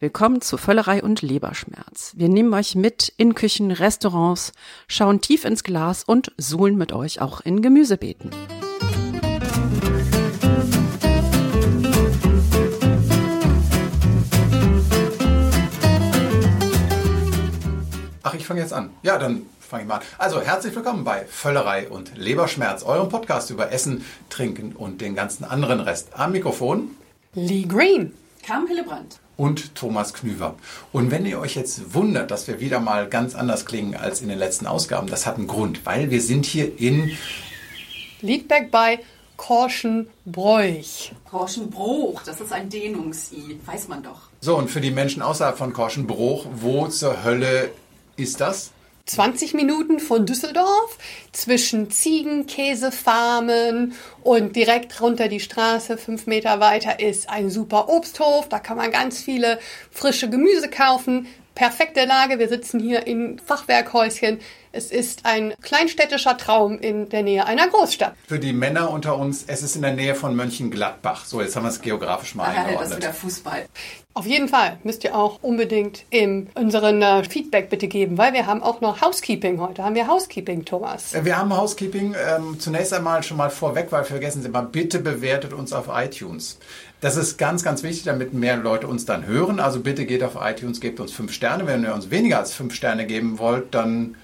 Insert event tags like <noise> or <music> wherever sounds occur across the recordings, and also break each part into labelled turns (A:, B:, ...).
A: Willkommen zu Völlerei und Leberschmerz. Wir nehmen euch mit in Küchen, Restaurants, schauen tief ins Glas und suhlen mit euch auch in Gemüsebeeten.
B: Ach, ich fange jetzt an. Ja, dann fange ich mal an. Also, herzlich willkommen bei Völlerei und Leberschmerz, eurem Podcast über Essen, Trinken und den ganzen anderen Rest. Am Mikrofon
C: Lee Green.
A: Carmen Hillebrand
B: und Thomas Knüver. Und wenn ihr euch jetzt wundert, dass wir wieder mal ganz anders klingen als in den letzten Ausgaben, das hat einen Grund, weil wir sind hier in
C: Liedberg bei Korschenbräuch.
A: Korschenbruch, das ist ein Dehnungs-I, weiß man doch.
B: So, und für die Menschen außerhalb von Korschenbruch, wo zur Hölle ist das?
C: 20 Minuten von Düsseldorf zwischen Ziegenkäsefarmen und direkt runter die Straße, fünf Meter weiter, ist ein super Obsthof. Da kann man ganz viele frische Gemüse kaufen. Perfekte Lage. Wir sitzen hier in Fachwerkhäuschen. Es ist ein kleinstädtischer Traum in der Nähe einer Großstadt.
B: Für die Männer unter uns, es ist in der Nähe von Mönchengladbach. So, jetzt haben wir es geografisch mal
A: Ach,
B: eingeordnet.
A: Das ist wieder Fußball.
C: Auf jeden Fall müsst ihr auch unbedingt in unseren äh, Feedback bitte geben, weil wir haben auch noch Housekeeping heute. Haben wir Housekeeping, Thomas?
B: Äh, Wir haben Housekeeping ähm, zunächst einmal schon mal vorweg, weil vergessen Sie mal, bitte bewertet uns auf iTunes. Das ist ganz, ganz wichtig, damit mehr Leute uns dann hören. Also bitte geht auf iTunes, gebt uns fünf Sterne. Wenn ihr uns weniger als fünf Sterne geben wollt, dann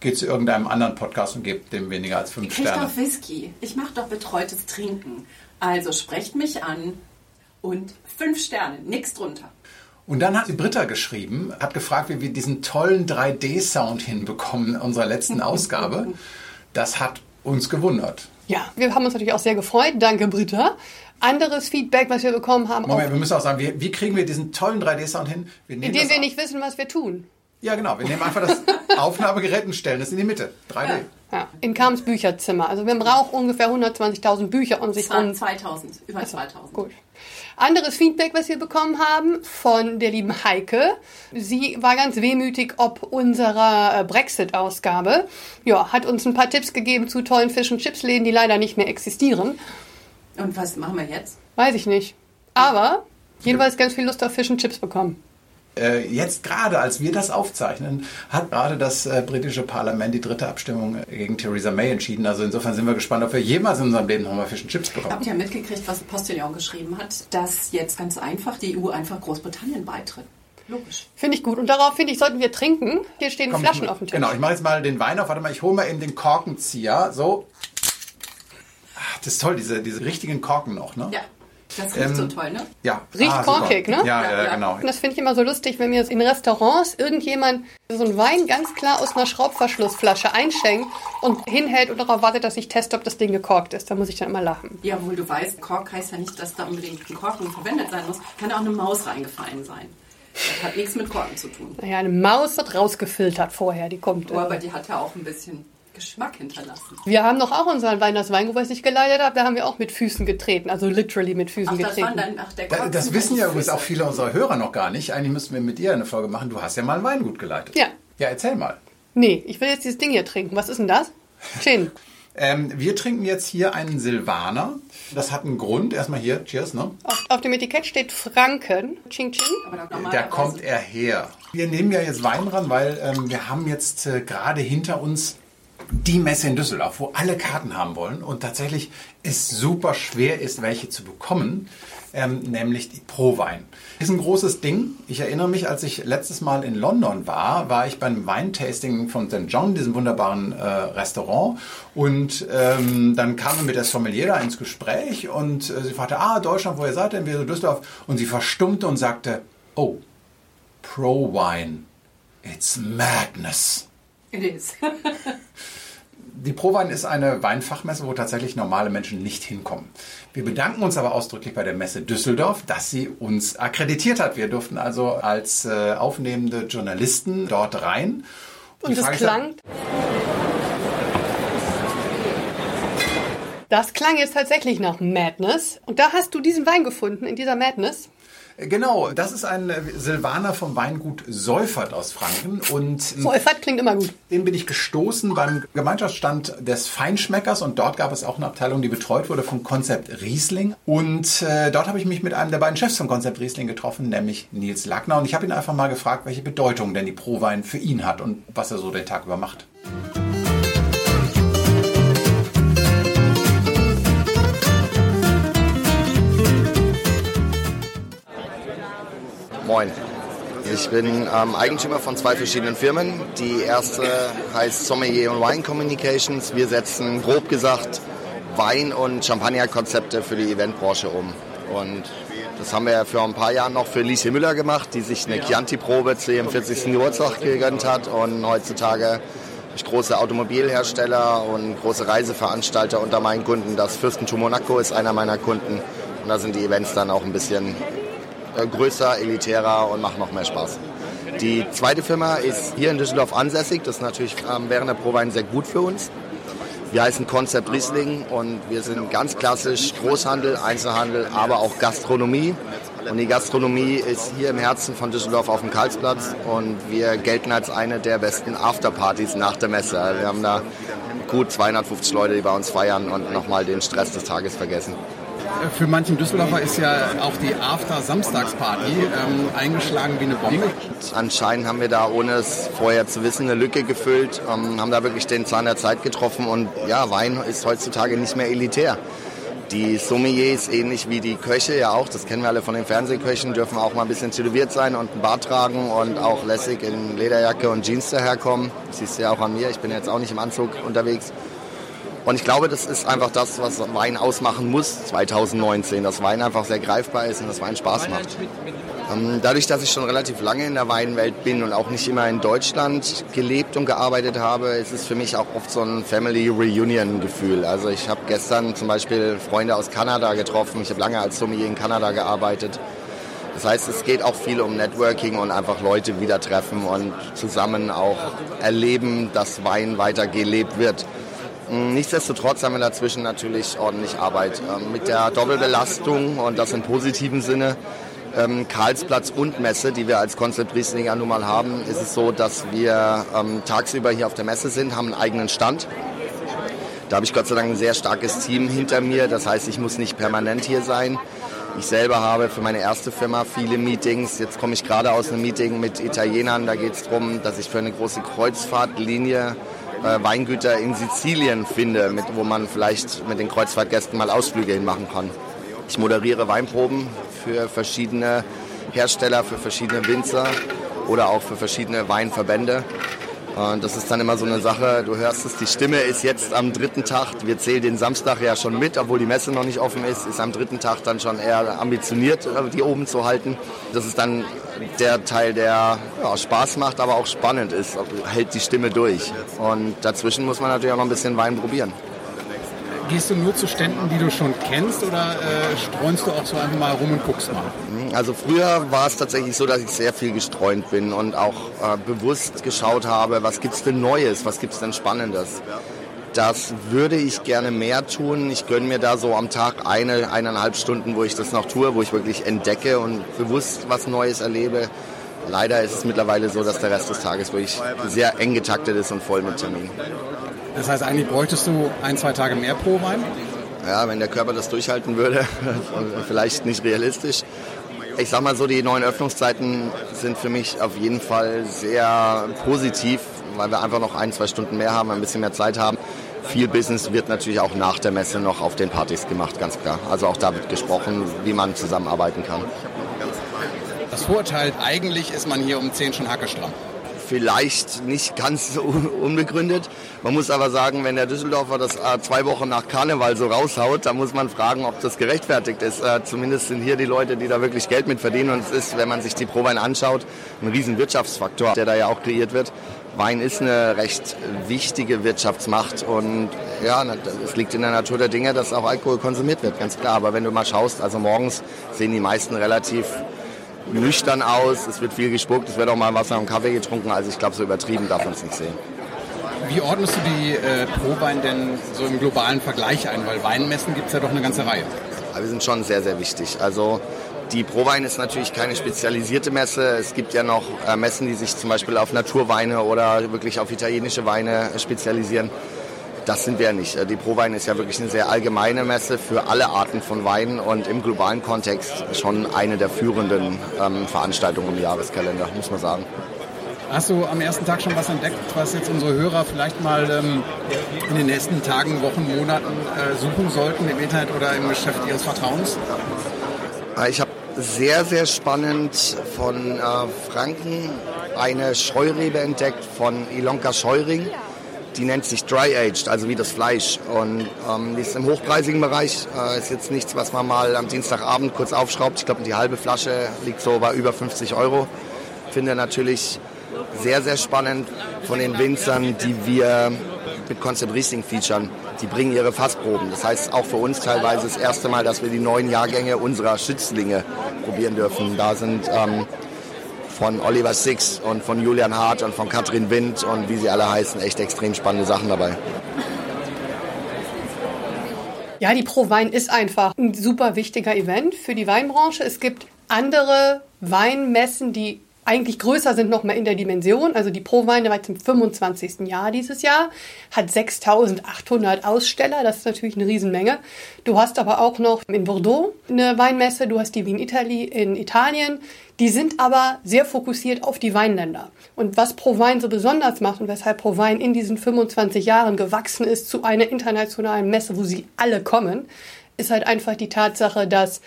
B: geht zu irgendeinem anderen Podcast und gebt dem weniger als fünf
A: Ich
B: Sterne.
A: doch Whisky. Ich mache doch betreutes Trinken. Also sprecht mich an und fünf Sterne, nix drunter.
B: Und dann hat die Britta geschrieben, hat gefragt, wie wir diesen tollen 3D-Sound hinbekommen in unserer letzten <laughs> Ausgabe. Das hat uns gewundert.
C: Ja, wir haben uns natürlich auch sehr gefreut. Danke, Britta. Anderes Feedback, was wir bekommen haben,
B: Moment, wir müssen auch sagen, wie, wie kriegen wir diesen tollen 3D-Sound hin? Wir nehmen
C: indem wir
B: auf-
C: nicht wissen, was wir tun.
B: Ja, genau. Wir nehmen einfach das <laughs> Aufnahmegerät und stellen es in die Mitte. 3D.
C: Ja, in Kams Bücherzimmer. Also man braucht ungefähr 120.000 Bücher um sich rum.
A: 2000, über 2000.
C: Gut. Anderes Feedback, was wir bekommen haben von der lieben Heike. Sie war ganz wehmütig ob unserer äh, Brexit-Ausgabe. Ja, hat uns ein paar Tipps gegeben zu tollen Fisch- und Chipsläden, die leider nicht mehr existieren.
A: Und was machen wir jetzt?
C: Weiß ich nicht. Aber jedenfalls ganz viel Lust auf Fisch und Chips bekommen.
B: Äh, jetzt gerade, als wir das aufzeichnen, hat gerade das äh, britische Parlament die dritte Abstimmung äh, gegen Theresa May entschieden. Also insofern sind wir gespannt, ob wir jemals in unserem Leben nochmal Fish and Chips bekommen.
A: Habt ihr mitgekriegt, was Postillon geschrieben hat, dass jetzt ganz einfach die EU einfach Großbritannien beitritt? Logisch.
C: Finde ich gut. Und darauf, finde ich, sollten wir trinken. Hier stehen
B: Komm,
C: Flaschen
B: ich,
C: auf dem Tisch.
B: Genau, ich mache jetzt mal den Wein auf. Warte mal, ich hole mal eben den Korkenzieher. So. Ach, das ist toll, diese, diese richtigen Korken noch, ne?
A: Ja, das riecht
B: Ähm,
A: so toll, ne?
B: Ja.
C: Riecht
B: Ah, super.
C: korkig, ne?
B: Ja,
A: Ja,
B: ja, genau.
C: Und das finde ich immer so lustig, wenn mir in Restaurants irgendjemand so einen Wein ganz klar aus einer Schraubverschlussflasche einschenkt und hinhält und darauf wartet, dass ich teste, ob das Ding gekorkt ist. Da muss ich dann immer lachen.
A: Ja, obwohl du weißt, Kork heißt ja nicht, dass da unbedingt ein Korken verwendet sein muss. Kann auch eine Maus reingefallen sein. Das hat nichts mit Korken zu tun.
C: Naja, eine Maus wird rausgefiltert vorher, die kommt.
A: Oh, aber die hat ja auch ein bisschen Geschmack hinterlassen.
C: Wir haben doch auch unseren Wein, das Weingut, was ich geleitet habe, da haben wir auch mit Füßen getreten, also literally mit Füßen
A: Ach, das
C: getreten.
A: waren dann, ach, der
B: Da- Das wissen ja übrigens auch viele unserer Hörer noch gar nicht. Eigentlich müssten wir mit dir eine Folge machen. Du hast ja mal ein Weingut geleitet.
C: Ja.
B: Ja, erzähl mal.
C: Nee, ich will jetzt dieses Ding hier trinken. Was ist denn das? Gin. <laughs>
B: Ähm, wir trinken jetzt hier einen Silvaner. Das hat einen Grund. Erstmal hier, cheers, ne?
C: Auf, auf dem Etikett steht Franken. Ching Ching.
A: Da
B: Da kommt er her. Wir nehmen ja jetzt Wein ran, weil ähm, wir haben jetzt äh, gerade hinter uns die Messe in Düsseldorf, wo alle Karten haben wollen und tatsächlich es super schwer ist, welche zu bekommen, ähm, nämlich die Pro-Wein. Ist ein großes Ding. Ich erinnere mich, als ich letztes Mal in London war, war ich beim Weintasting von St. John, diesem wunderbaren äh, Restaurant und ähm, dann kam wir mit der Sommelier da ins Gespräch und äh, sie fragte, ah, Deutschland, wo ihr seid denn? Wir so Düsseldorf. Und sie verstummte und sagte, oh, Pro-Wine. It's madness.
A: It is. <laughs>
B: Die ProWein ist eine Weinfachmesse, wo tatsächlich normale Menschen nicht hinkommen. Wir bedanken uns aber ausdrücklich bei der Messe Düsseldorf, dass sie uns akkreditiert hat. Wir durften also als äh, aufnehmende Journalisten dort rein.
C: Und es klang. Das klang jetzt tatsächlich nach Madness. Und da hast du diesen Wein gefunden, in dieser Madness.
B: Genau, das ist ein Silvaner vom Weingut Seufert aus Franken. Und
C: Seufert klingt immer gut.
B: Den bin ich gestoßen beim Gemeinschaftsstand des Feinschmeckers und dort gab es auch eine Abteilung, die betreut wurde vom Konzept Riesling. Und äh, dort habe ich mich mit einem der beiden Chefs vom Konzept Riesling getroffen, nämlich Nils Lackner. Und ich habe ihn einfach mal gefragt, welche Bedeutung denn die Prowein für ihn hat und was er so den Tag über macht.
D: Moin. Ich bin ähm, Eigentümer von zwei verschiedenen Firmen. Die erste heißt Sommelier und Wine Communications. Wir setzen grob gesagt Wein- und Champagner-Konzepte für die Eventbranche um. Und das haben wir für ein paar Jahre noch für Liesje Müller gemacht, die sich eine Chianti-Probe zu ihrem 40. Geburtstag gegönnt hat. Und heutzutage durch große Automobilhersteller und große Reiseveranstalter unter meinen Kunden. Das Fürstentum Monaco ist einer meiner Kunden. Und da sind die Events dann auch ein bisschen größer, elitärer und macht noch mehr Spaß. Die zweite Firma ist hier in Düsseldorf ansässig. Das ist natürlich ähm, während der Prowein sehr gut für uns. Wir heißen Concept Riesling und wir sind ganz klassisch Großhandel, Einzelhandel, aber auch Gastronomie. Und die Gastronomie ist hier im Herzen von Düsseldorf auf dem Karlsplatz und wir gelten als eine der besten Afterpartys nach der Messe. Wir haben da gut 250 Leute, die bei uns feiern und nochmal den Stress des Tages vergessen
E: für manchen Düsseldorfer ist ja auch die After-Samstagsparty ähm, eingeschlagen wie eine Bombe.
D: Anscheinend haben wir da, ohne es vorher zu wissen, eine Lücke gefüllt, ähm, haben da wirklich den Zahn der Zeit getroffen und ja, Wein ist heutzutage nicht mehr elitär. Die Sommeliers, ähnlich wie die Köche ja auch, das kennen wir alle von den Fernsehköchen, dürfen auch mal ein bisschen tätowiert sein und einen Bart tragen und auch lässig in Lederjacke und Jeans daherkommen. Siehst du ja auch an mir, ich bin jetzt auch nicht im Anzug unterwegs. Und ich glaube, das ist einfach das, was Wein ausmachen muss 2019, dass Wein einfach sehr greifbar ist und dass Wein Spaß macht. Ähm, dadurch, dass ich schon relativ lange in der Weinwelt bin und auch nicht immer in Deutschland gelebt und gearbeitet habe, ist es für mich auch oft so ein Family Reunion Gefühl. Also ich habe gestern zum Beispiel Freunde aus Kanada getroffen. Ich habe lange als Sommelier in Kanada gearbeitet. Das heißt, es geht auch viel um Networking und einfach Leute wieder treffen und zusammen auch erleben, dass Wein weiter gelebt wird. Nichtsdestotrotz haben wir dazwischen natürlich ordentlich Arbeit. Ähm, mit der Doppelbelastung und das im positiven Sinne, ähm, Karlsplatz und Messe, die wir als Konzept Riesling ja nun mal haben, ist es so, dass wir ähm, tagsüber hier auf der Messe sind, haben einen eigenen Stand. Da habe ich Gott sei Dank ein sehr starkes Team hinter mir. Das heißt, ich muss nicht permanent hier sein. Ich selber habe für meine erste Firma viele Meetings. Jetzt komme ich gerade aus einem Meeting mit Italienern. Da geht es darum, dass ich für eine große Kreuzfahrtlinie äh, Weingüter in Sizilien finde, mit, wo man vielleicht mit den Kreuzfahrtgästen mal Ausflüge hinmachen kann. Ich moderiere Weinproben für verschiedene Hersteller, für verschiedene Winzer oder auch für verschiedene Weinverbände. Und das ist dann immer so eine Sache, du hörst es, die Stimme ist jetzt am dritten Tag, wir zählen den Samstag ja schon mit, obwohl die Messe noch nicht offen ist, ist am dritten Tag dann schon eher ambitioniert, die oben zu halten. Das ist dann der Teil, der ja, Spaß macht, aber auch spannend ist, hält die Stimme durch. Und dazwischen muss man natürlich auch noch ein bisschen Wein probieren.
E: Gehst du nur zu Ständen, die du schon kennst oder äh, streunst du auch so einfach mal rum und guckst mal?
D: Also früher war es tatsächlich so, dass ich sehr viel gestreunt bin und auch äh, bewusst geschaut habe, was gibt es denn Neues, was gibt es denn Spannendes. Das würde ich gerne mehr tun. Ich gönne mir da so am Tag eine, eineinhalb Stunden, wo ich das noch tue, wo ich wirklich entdecke und bewusst was Neues erlebe. Leider ist es mittlerweile so, dass der Rest des Tages wirklich sehr eng getaktet ist und voll mit Terminen.
E: Das heißt, eigentlich bräuchtest du ein, zwei Tage mehr pro Wein?
D: Ja, wenn der Körper das durchhalten würde, <laughs> vielleicht nicht realistisch. Ich sag mal so, die neuen Öffnungszeiten sind für mich auf jeden Fall sehr positiv, weil wir einfach noch ein, zwei Stunden mehr haben, ein bisschen mehr Zeit haben. Viel Business wird natürlich auch nach der Messe noch auf den Partys gemacht, ganz klar. Also auch da wird gesprochen, wie man zusammenarbeiten kann.
E: Das Vorurteil, eigentlich ist man hier um 10 schon hackestramm
D: vielleicht nicht ganz so unbegründet. Man muss aber sagen, wenn der Düsseldorfer das äh, zwei Wochen nach Karneval so raushaut, dann muss man fragen, ob das gerechtfertigt ist. Äh, zumindest sind hier die Leute, die da wirklich Geld mit verdienen. Und es ist, wenn man sich die Prowein anschaut, ein riesen Wirtschaftsfaktor, der da ja auch kreiert wird. Wein ist eine recht wichtige Wirtschaftsmacht und ja, es liegt in der Natur der Dinge, dass auch Alkohol konsumiert wird, ganz klar. Aber wenn du mal schaust, also morgens sehen die meisten relativ nüchtern aus, es wird viel gespuckt, es wird auch mal Wasser und Kaffee getrunken, also ich glaube, so übertrieben darf man es nicht sehen.
E: Wie ordnest du die äh, Prowein denn so im globalen Vergleich ein? Weil Weinmessen gibt es ja doch eine ganze Reihe.
D: Aber wir sind schon sehr, sehr wichtig. Also Die Prowein ist natürlich keine spezialisierte Messe. Es gibt ja noch äh, Messen, die sich zum Beispiel auf Naturweine oder wirklich auf italienische Weine spezialisieren. Das sind wir ja nicht. Äh, die Prowein ist ja wirklich eine sehr allgemeine Messe für alle Arten von Weinen und im globalen Kontext schon eine der führenden ähm, Veranstaltungen im Jahreskalender, muss man sagen.
E: Hast du am ersten Tag schon was entdeckt, was jetzt unsere Hörer vielleicht mal ähm, in den nächsten Tagen, Wochen, Monaten äh, suchen sollten im Internet oder im Geschäft ihres Vertrauens?
D: Äh, ich habe sehr, sehr spannend von äh, Franken eine Scheurebe entdeckt von Ilonka Scheuring. Die nennt sich Dry Aged, also wie das Fleisch. Und ähm, die ist im hochpreisigen Bereich. Äh, ist jetzt nichts, was man mal am Dienstagabend kurz aufschraubt. Ich glaube, die halbe Flasche liegt so bei über 50 Euro. Finde natürlich sehr, sehr spannend von den Winzern, die wir mit Concept Riesling featuren. Die bringen ihre Fassproben. Das heißt auch für uns teilweise das erste Mal, dass wir die neuen Jahrgänge unserer Schützlinge probieren dürfen. Da sind ähm, von Oliver Six und von Julian Hart und von Katrin Wind und wie sie alle heißen, echt extrem spannende Sachen dabei.
C: Ja, die Pro Wein ist einfach ein super wichtiger Event für die Weinbranche. Es gibt andere Weinmessen, die eigentlich größer sind noch mal in der Dimension. Also die Pro-Wein war jetzt im 25. Jahr dieses Jahr, hat 6800 Aussteller, das ist natürlich eine Riesenmenge. Du hast aber auch noch in Bordeaux eine Weinmesse, du hast die Wien Italy in Italien. Die sind aber sehr fokussiert auf die Weinländer. Und was Pro-Wein so besonders macht und weshalb Pro-Wein in diesen 25 Jahren gewachsen ist zu einer internationalen Messe, wo sie alle kommen, ist halt einfach die Tatsache, dass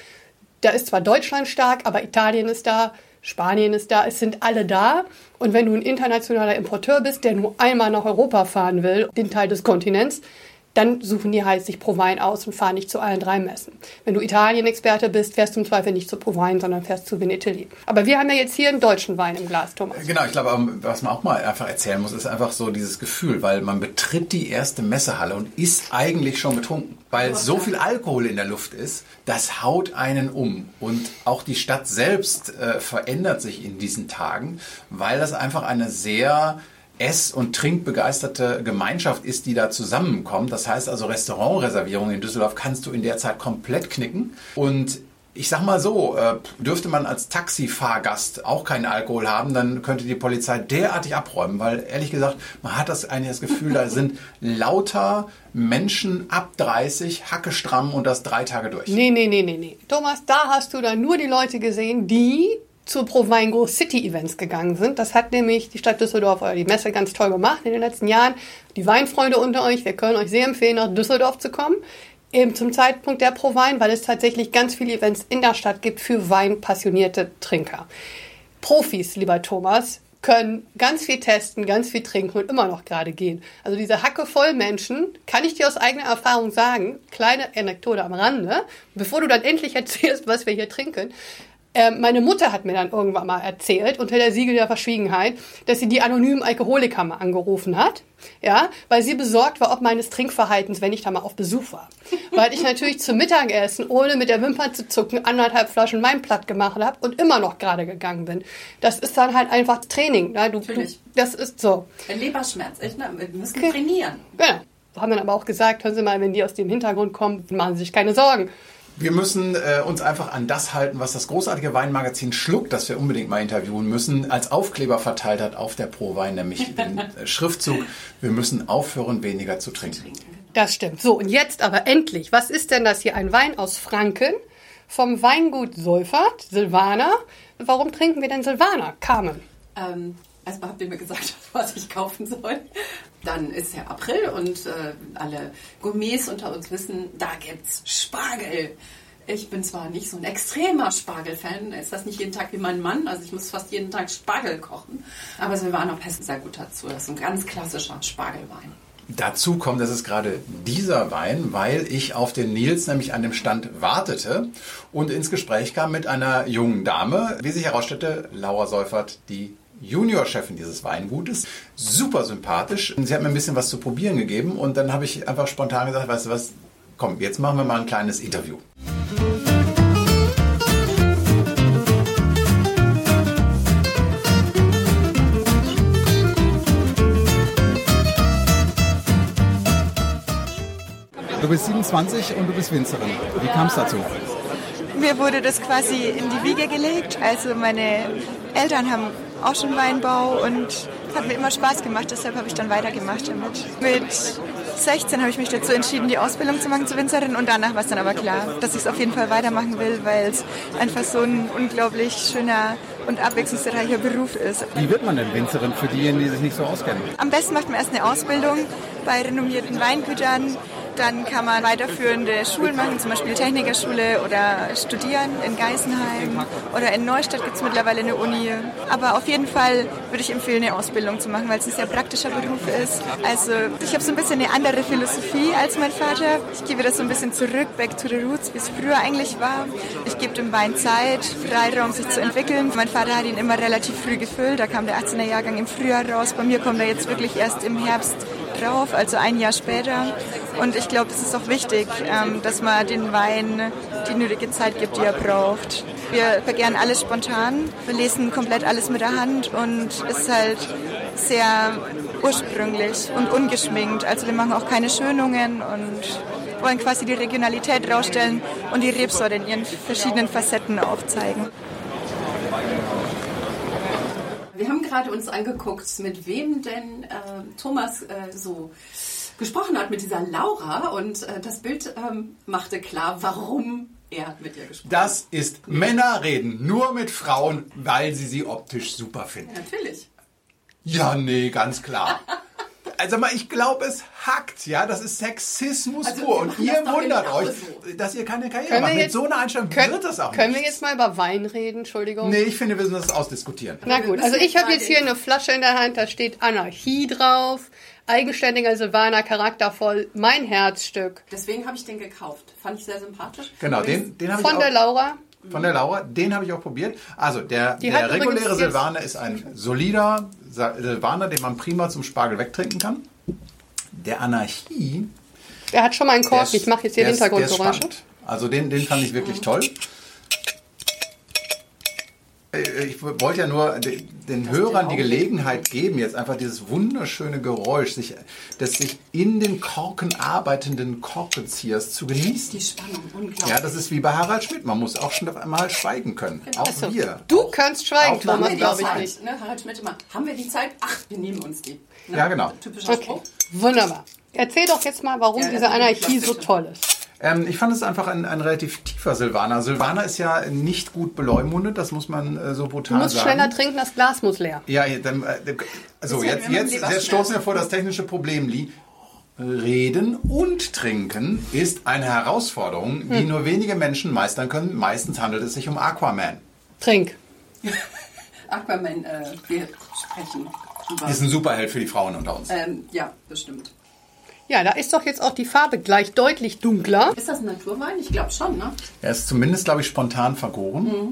C: da ist zwar Deutschland stark, aber Italien ist da, Spanien ist da, es sind alle da. Und wenn du ein internationaler Importeur bist, der nur einmal nach Europa fahren will, den Teil des Kontinents, dann suchen die halt sich Provine aus und fahren nicht zu allen drei Messen. Wenn du Italien-Experte bist, fährst du im Zweifel nicht zu Provine, sondern fährst zu Vinitaly. Aber wir haben ja jetzt hier einen deutschen Wein im Glas, Thomas.
B: Genau, ich glaube, was man auch mal einfach erzählen muss, ist einfach so dieses Gefühl, weil man betritt die erste Messehalle und ist eigentlich schon betrunken, weil so viel Alkohol in der Luft ist, das haut einen um. Und auch die Stadt selbst äh, verändert sich in diesen Tagen, weil das einfach eine sehr ess- und trinkbegeisterte Gemeinschaft ist, die da zusammenkommt. Das heißt also, Restaurantreservierungen in Düsseldorf kannst du in der Zeit komplett knicken. Und ich sag mal so, äh, dürfte man als Taxifahrgast auch keinen Alkohol haben, dann könnte die Polizei derartig abräumen, weil ehrlich gesagt, man hat das eigentlich das Gefühl, da sind lauter Menschen ab 30, Hacke stramm und das drei Tage durch.
C: Nee, nee, nee, nee, nee. Thomas, da hast du dann nur die Leute gesehen, die zu Pro Weingo City Events gegangen sind. Das hat nämlich die Stadt Düsseldorf oder die Messe ganz toll gemacht in den letzten Jahren. Die Weinfreunde unter euch, wir können euch sehr empfehlen, nach Düsseldorf zu kommen. Eben zum Zeitpunkt der Pro Wein, weil es tatsächlich ganz viele Events in der Stadt gibt für weinpassionierte Trinker. Profis, lieber Thomas, können ganz viel testen, ganz viel trinken und immer noch gerade gehen. Also diese Hacke voll Menschen, kann ich dir aus eigener Erfahrung sagen, kleine Anekdote am Rande, bevor du dann endlich erzählst, was wir hier trinken. Ähm, meine Mutter hat mir dann irgendwann mal erzählt, unter der Siegel der Verschwiegenheit, dass sie die anonymen Alkoholiker mal angerufen hat, ja, weil sie besorgt war, ob meines Trinkverhaltens, wenn ich da mal auf Besuch war. Weil ich natürlich zum Mittagessen, ohne mit der Wimper zu zucken, anderthalb Flaschen Wein platt gemacht habe und immer noch gerade gegangen bin. Das ist dann halt einfach Training. Ne? Du, du, das ist so.
A: Ein Leberschmerz, echt, ne? Wir müssen okay. trainieren.
C: Genau. Haben dann aber auch gesagt, hören Sie mal, wenn die aus dem Hintergrund kommen, machen Sie sich keine Sorgen.
B: Wir müssen äh, uns einfach an das halten, was das großartige Weinmagazin Schluck, das wir unbedingt mal interviewen müssen, als Aufkleber verteilt hat auf der Pro Wein, nämlich <laughs> den äh, Schriftzug, wir müssen aufhören, weniger zu trinken.
C: Das stimmt. So, und jetzt aber endlich, was ist denn das hier? Ein Wein aus Franken vom Weingut Seufert, Silvaner. Warum trinken wir denn Silvaner? Carmen.
A: Ähm, erstmal habt ihr mir gesagt, <laughs> was ich kaufen soll. Dann ist ja April und äh, alle Gourmets unter uns wissen, da gibt's Spargel. Ich bin zwar nicht so ein extremer Spargelfan, ist das nicht jeden Tag wie mein Mann, also ich muss fast jeden Tag Spargel kochen. Aber Silvaner passt sehr gut dazu. Das ist ein ganz klassischer Spargelwein.
B: Dazu kommt, das ist gerade dieser Wein, weil ich auf den Nils nämlich an dem Stand wartete und ins Gespräch kam mit einer jungen Dame, wie sich herausstellte, Laura Seufert, die Juniorchefin dieses Weingutes. Super sympathisch. Sie hat mir ein bisschen was zu probieren gegeben und dann habe ich einfach spontan gesagt, weißt du was, komm, jetzt machen wir mal ein kleines Interview.
E: Du bist 27 und du bist Winzerin. Wie kam es dazu?
F: Mir wurde das quasi in die Wiege gelegt. Also meine Eltern haben auch schon Weinbau und hat mir immer Spaß gemacht, deshalb habe ich dann weitergemacht damit. Mit 16 habe ich mich dazu entschieden, die Ausbildung zu machen zur Winzerin und danach war es dann aber klar, dass ich es auf jeden Fall weitermachen will, weil es einfach so ein unglaublich schöner und abwechslungsreicher Beruf ist.
E: Wie wird man denn Winzerin für diejenigen, die sich nicht so auskennen?
F: Am besten macht man erst eine Ausbildung bei renommierten Weingütern dann kann man weiterführende Schulen machen, zum Beispiel Technikerschule oder studieren in Geisenheim oder in Neustadt gibt es mittlerweile eine Uni. Aber auf jeden Fall würde ich empfehlen, eine Ausbildung zu machen, weil es ein sehr praktischer Beruf ist. Also ich habe so ein bisschen eine andere Philosophie als mein Vater. Ich gebe das so ein bisschen zurück, back to the roots, wie es früher eigentlich war. Ich gebe dem Wein Zeit, Freiraum, sich zu entwickeln. Mein Vater hat ihn immer relativ früh gefüllt. Da kam der 18er Jahrgang im Frühjahr raus. Bei mir kommt er jetzt wirklich erst im Herbst drauf, also ein Jahr später. Und ich glaube, es ist auch wichtig, ähm, dass man den Wein die nötige Zeit gibt, die er braucht. Wir vergären alles spontan, wir lesen komplett alles mit der Hand und es ist halt sehr ursprünglich und ungeschminkt. Also wir machen auch keine Schönungen und wollen quasi die Regionalität rausstellen und die Rebsorte in ihren verschiedenen Facetten aufzeigen.
A: Wir haben gerade uns angeguckt, mit wem denn äh, Thomas äh, so gesprochen hat, mit dieser Laura. Und äh, das Bild ähm, machte klar, warum er mit ihr gesprochen
B: hat. Das ist Männer reden nur mit Frauen, weil sie sie optisch super finden.
A: Natürlich.
B: Ja, nee, ganz klar. <laughs> Also mal, ich glaube, es hackt, ja, das ist Sexismus
A: Also,
B: pur.
A: wir
B: Und ihr wundert euch, dass ihr keine Karriere
C: Können
B: macht.
C: wir
B: Mit
C: jetzt-
B: so einer Einstellung
C: Können,
B: wird das auch
C: können wir
B: nicht.
C: jetzt mal über Wein reden? Entschuldigung.
B: Nee, ich finde, wir müssen das ausdiskutieren.
C: Na
A: Wir
C: gut, also ich habe jetzt hier eine Flasche in der Hand, da steht Anarchie drauf. Eigenständiger Silvaner, charaktervoll, mein Herzstück.
A: Deswegen habe ich den gekauft. Fand ich sehr sympathisch.
B: Genau, den, den habe ich
C: Von
B: auch,
C: der Laura.
B: von der Laura, den habe ich auch probiert. Also der, der reguläre Silvaner ist ein solider Silvaner, den man prima zum Spargel wegtrinken kann. Der Anarchie,
C: Der hat schon mal einen Kork.
B: ist-
C: Ich mache jetzt hier Hintergrundgeräusche.
B: Also den, den fand ich wirklich toll. Äh, Ich wollte ja nur den, Hörern die Gelegenheit geben, jetzt einfach dieses wunderschöne Geräusch sich, des sich in den Korken arbeitenden Korkenziehers zu genießen.
A: Die Spannung, unglaublich.
B: Ja, das ist wie bei Harald Schmidt. Man muss auch schon einmal schweigen können. Auch
C: Achso,
B: wir.
C: du kannst schweigen, Thomas, glaube ich
A: Zeit?
C: nicht.
A: Ne, Harald Schmidt immer, haben wir die Zeit? Ach, wir nehmen uns die. Ne?
B: Ja, genau.
A: Typischer
C: Okay,
A: Spruch.
C: wunderbar. Erzähl doch jetzt mal, warum
A: Ja,
C: diese
A: also,
C: Anarchie so toll ist.
B: Ähm, ich fand es einfach ein, ein relativ tiefer Silvaner. Silvaner ist ja nicht gut beleumundet, das muss man äh, so
C: Du
B: brutal
C: musst
B: sagen.
C: schneller trinken, das Glas muss leer.
B: Ja, dann, äh, also jetzt, jetzt, jetzt stoßen wir vor das technische Problem, Lee. Reden und Trinken ist eine Herausforderung, die
C: Hm.
B: nur wenige Menschen meistern können. Meistens handelt es sich um Aquaman.
C: Trink. <laughs>
A: Aquaman, äh, wir sprechen über.
B: Ist ein Superheld für die Frauen unter uns.
A: Ähm, ja, bestimmt.
C: Ja, da ist doch jetzt auch die Farbe gleich deutlich dunkler.
A: Ist das ein Naturwein? Ich glaube schon, ne?
B: Er ist zumindest, glaube ich, spontan vergoren.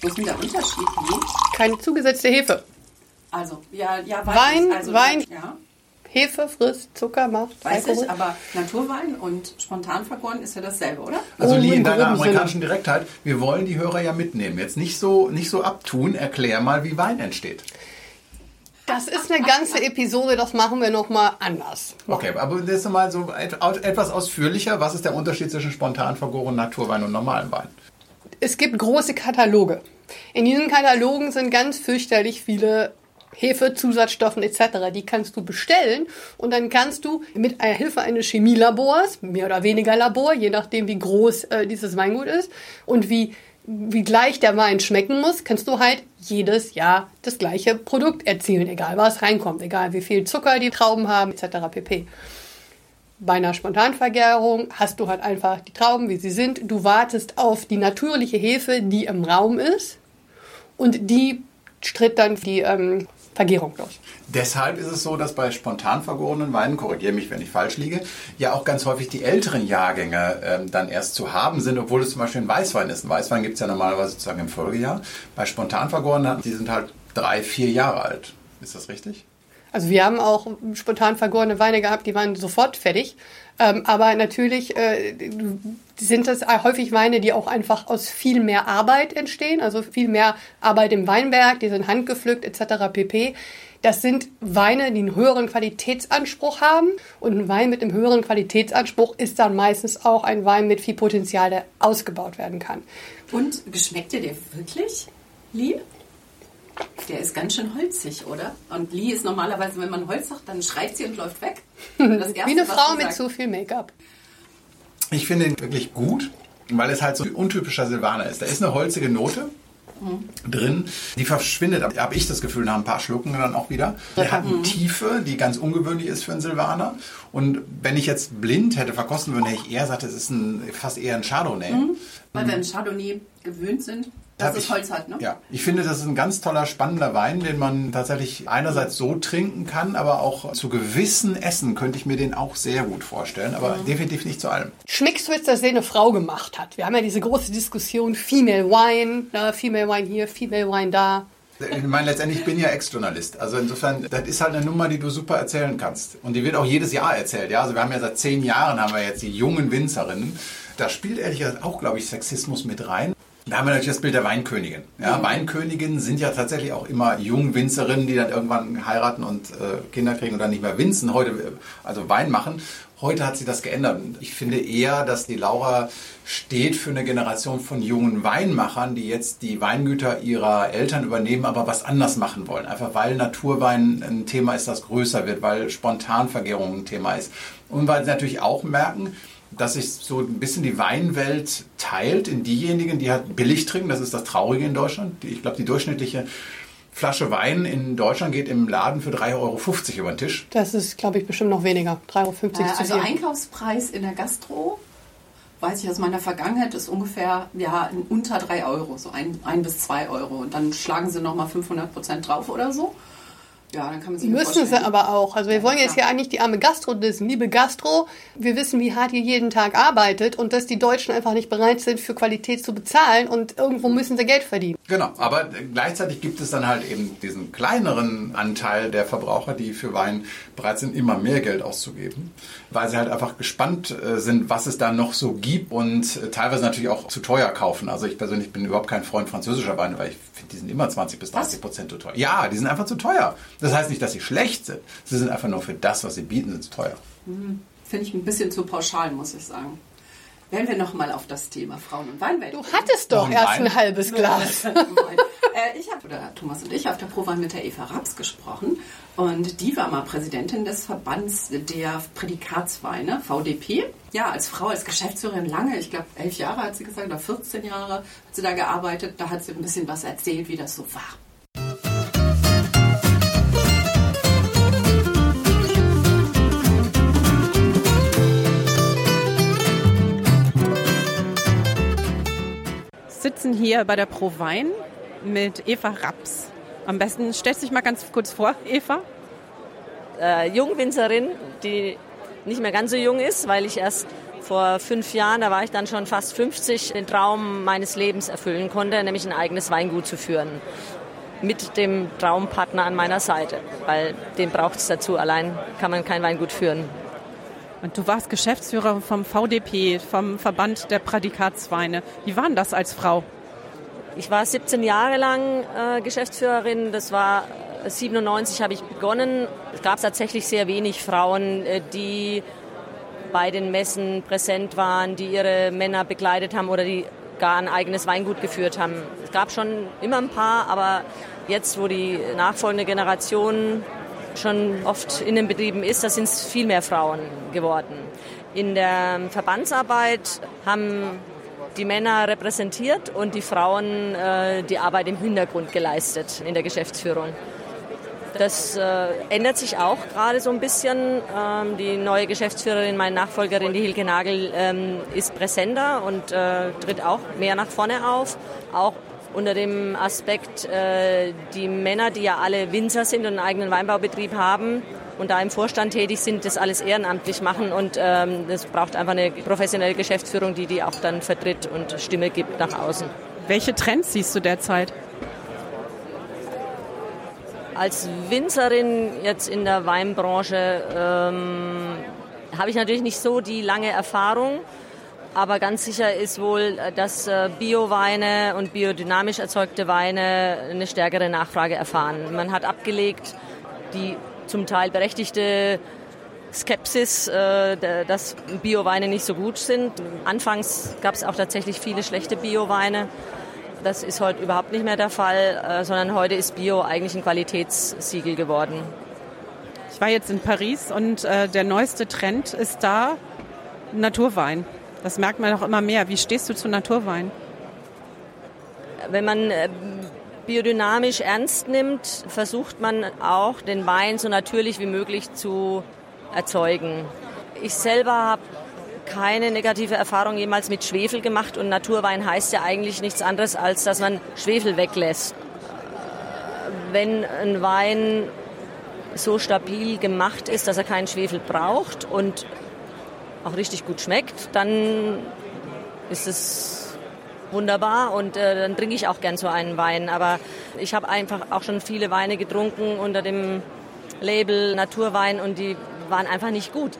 A: Wo ist denn der Unterschied? Wie?
C: Keine zugesetzte Hefe.
A: Also, ja, ja,
C: Wein,
A: ich. Also,
C: Wein.
A: Ja,
C: Hefe frisst Zucker, macht
A: weiß
C: Alkohol.
A: ich, aber Naturwein und spontan vergoren ist ja dasselbe, oder?
B: Also
C: Oh,
B: Lee, in deiner
C: groben Sinne.
B: amerikanischen Direktheit, wir wollen die Hörer ja mitnehmen. Jetzt nicht so, nicht so abtun, erklär mal, wie Wein entsteht.
C: Das ist eine ganze Episode, das machen wir nochmal anders.
B: Okay, aber das ist mal so et- etwas ausführlicher. Was ist der Unterschied zwischen spontan vergorenen Naturwein und normalem Wein?
C: Es gibt große Kataloge. In diesen Katalogen sind ganz fürchterlich viele Hefe, Zusatzstoffen etc. Die kannst du bestellen und dann kannst du mit Hilfe eines Chemielabors, mehr oder weniger Labor, je nachdem wie groß äh, dieses Weingut ist und wie, wie gleich der Wein schmecken muss, kannst du halt jedes Jahr das gleiche Produkt erzielen, egal was reinkommt, egal wie viel Zucker die Trauben haben etc. pp. Bei einer Spontanvergärung hast du halt einfach die Trauben, wie sie sind. Du wartest auf die natürliche Hefe, die im Raum ist. Und die stritt dann die ähm, Vergärung los.
B: Deshalb ist es so, dass bei spontan vergorenen Weinen, korrigiere mich, wenn ich falsch liege, ja auch ganz häufig die älteren Jahrgänge ähm, dann erst zu haben sind, obwohl es zum Beispiel ein Weißwein ist. Ein Weißwein gibt es ja normalerweise sozusagen im Folgejahr. Bei spontan vergorenen, die sind halt drei, vier Jahre alt. Ist das richtig?
C: Also wir haben auch spontan vergorene Weine gehabt, die waren sofort fertig. Ähm, aber natürlich äh, sind das häufig Weine, die auch einfach aus viel mehr Arbeit entstehen, also viel mehr Arbeit im Weinberg, die sind handgepflückt etc. pp. Das sind Weine, die einen höheren Qualitätsanspruch haben. Und ein Wein mit einem höheren Qualitätsanspruch ist dann meistens auch ein Wein mit viel Potenzial, der ausgebaut werden kann.
A: Und geschmeckt dir der wirklich, Lee? Der ist ganz schön holzig, oder? Und Lee ist normalerweise, wenn man Holz sagt, dann schreit sie und läuft weg. <laughs>
C: Erste, Wie eine Frau mit zu viel Make-up.
B: Ich finde ihn wirklich gut, weil es halt so ein untypischer Silvaner ist. Da ist eine holzige Note mhm. drin. Die verschwindet, habe ich das Gefühl, nach ein paar Schlucken dann auch wieder. Der hat eine mhm. Tiefe, die ganz ungewöhnlich ist für einen Silvaner. Und wenn ich jetzt blind hätte verkosten würden, hätte ich eher gesagt, es ist ein, fast eher ein Chardonnay. Mhm.
A: Weil wir ein Chardonnay gewöhnt sind, dass es Holz hat, ne?
B: Ja, ich finde, das ist ein ganz toller, spannender Wein, den man tatsächlich einerseits so trinken kann, aber auch zu gewissen Essen könnte ich mir den auch sehr gut vorstellen, aber mhm. definitiv nicht zu allem.
C: Schmeckst du jetzt, dass der eine Frau gemacht hat? Wir haben ja diese große Diskussion, Female Wine, ne, Female Wine hier, Female Wine da.
B: Ich meine, letztendlich bin ich ja Ex-Journalist. Also insofern, das ist halt eine Nummer, die du super erzählen kannst. Und die wird auch jedes Jahr erzählt. Ja? Also wir haben ja seit zehn Jahren haben wir jetzt die jungen Winzerinnen. Da spielt ehrlich gesagt auch, glaube ich, Sexismus mit rein. Da haben wir natürlich das Bild der Weinkönigin. Ja, mhm. Weinköniginnen sind ja tatsächlich auch immer Jungwinzerinnen, die dann irgendwann heiraten und äh, Kinder kriegen und dann nicht mehr winzen, heute also Wein machen. Heute hat sich das geändert. Ich finde eher, dass die Laura steht für eine Generation von jungen Weinmachern, die jetzt die Weingüter ihrer Eltern übernehmen, aber was anders machen wollen. Einfach weil Naturwein ein Thema ist, das größer wird, weil Spontanvergärung ein Thema ist. Und weil sie natürlich auch merken, dass sich so ein bisschen die Weinwelt teilt in diejenigen, die halt billig trinken. Das ist das Traurige in Deutschland. Ich glaube, die durchschnittliche Flasche Wein in Deutschland geht im Laden für 3,50 Euro über den Tisch.
C: Das ist, glaube ich, bestimmt noch weniger. 3,50 Euro
A: naja, Also Einkaufspreis in der Gastro, weiß ich aus meiner Vergangenheit, ist ungefähr ja, unter 3 Euro, so ein, ein bis 2 Euro. Und dann schlagen sie nochmal 500 Prozent drauf oder so. Ja, dann kann man sich
C: Müssen sie aber auch. Also wir wollen jetzt hier eigentlich die arme Gastro dissen. Liebe Gastro, wir wissen, wie hart ihr jeden Tag arbeitet und dass die Deutschen einfach nicht bereit sind, für Qualität zu bezahlen und irgendwo müssen sie Geld verdienen.
B: Genau, aber gleichzeitig gibt es dann halt eben diesen kleineren Anteil der Verbraucher, die für Wein bereit sind, immer mehr Geld auszugeben, weil sie halt einfach gespannt äh, sind, was es da noch so gibt und äh, teilweise natürlich auch zu teuer kaufen. Also ich persönlich bin überhaupt kein Freund französischer Weine, weil ich die sind immer 20 bis 30 Prozent zu teuer. Ja, die sind einfach zu teuer. Das heißt nicht, dass sie schlecht sind. Sie sind einfach nur für das, was sie bieten, sind zu teuer.
A: Mhm. Finde ich ein bisschen zu pauschal, muss ich sagen. Werden wir nochmal auf das Thema Frauen und Weinwelt.
C: Du hattest doch erst ein halbes Glas. <laughs>
A: äh, ich habe, oder Thomas und ich, auf der Prowein mit der Eva Raps gesprochen. Und die war mal Präsidentin des Verbands der Prädikatsweine, VDP. Ja, als Frau, als Geschäftsführerin lange, ich glaube elf Jahre hat sie gesagt, oder 14 Jahre hat sie da gearbeitet. Da hat sie ein bisschen was erzählt, wie das so war. Sitzen hier bei der Pro Wein mit Eva Raps. Am besten stellst du dich mal ganz kurz vor, Eva.
G: Äh, Jungwinzerin, die nicht mehr ganz so jung ist, weil ich erst vor fünf Jahren, da war ich dann schon fast 50, den Traum meines Lebens erfüllen konnte, nämlich ein eigenes Weingut zu führen. Mit dem Traumpartner an meiner Seite, weil den braucht es dazu. Allein kann man kein Weingut führen.
A: Und du warst Geschäftsführer vom VDP, vom Verband der Prädikatsweine. Wie war denn das als Frau?
G: Ich war 17 Jahre lang äh, Geschäftsführerin. Das war 97 äh, habe ich begonnen. Es gab tatsächlich sehr wenig Frauen, äh, die bei den Messen präsent waren, die ihre Männer begleitet haben oder die gar ein eigenes Weingut geführt haben. Es gab schon immer ein paar, aber jetzt, wo die nachfolgende Generation schon oft in den Betrieben ist, da sind es viel mehr Frauen geworden. In der Verbandsarbeit haben die Männer repräsentiert und die Frauen äh, die Arbeit im Hintergrund geleistet in der Geschäftsführung. Das äh, ändert sich auch gerade so ein bisschen. Ähm, die neue Geschäftsführerin, meine Nachfolgerin, die Hilke Nagel, ähm, ist präsenter und äh, tritt auch mehr nach vorne auf. Auch unter dem Aspekt, äh, die Männer, die ja alle Winzer sind und einen eigenen Weinbaubetrieb haben und da im Vorstand tätig sind, das alles ehrenamtlich machen und ähm, das braucht einfach eine professionelle Geschäftsführung, die die auch dann vertritt und Stimme gibt nach außen.
A: Welche Trends siehst du derzeit?
G: Als Winzerin jetzt in der Weinbranche ähm, habe ich natürlich nicht so die lange Erfahrung. Aber ganz sicher ist wohl, dass äh, Bioweine und biodynamisch erzeugte Weine eine stärkere Nachfrage erfahren. Man hat abgelegt die zum Teil berechtigte Skepsis, äh, dass Bioweine nicht so gut sind. Anfangs gab es auch tatsächlich viele schlechte Bioweine. Das ist heute überhaupt nicht mehr der Fall, äh, sondern heute ist Bio eigentlich ein Qualitätssiegel geworden.
H: Ich war jetzt in Paris und der neueste Trend ist da Naturwein. Das merkt man auch immer mehr. Wie stehst du zu Naturwein?
G: Wenn man äh, biodynamisch ernst nimmt, versucht man auch den Wein so natürlich wie möglich zu erzeugen. Ich selber habe keine negative Erfahrung jemals mit Schwefel gemacht und Naturwein heißt ja eigentlich nichts anderes, als dass man Schwefel weglässt. Wenn ein Wein so stabil gemacht ist, dass er keinen Schwefel braucht und auch richtig gut schmeckt, dann ist es wunderbar und äh, dann trinke ich auch gern so einen Wein. Aber ich habe einfach auch schon viele Weine getrunken unter dem Label Naturwein und die waren einfach nicht gut.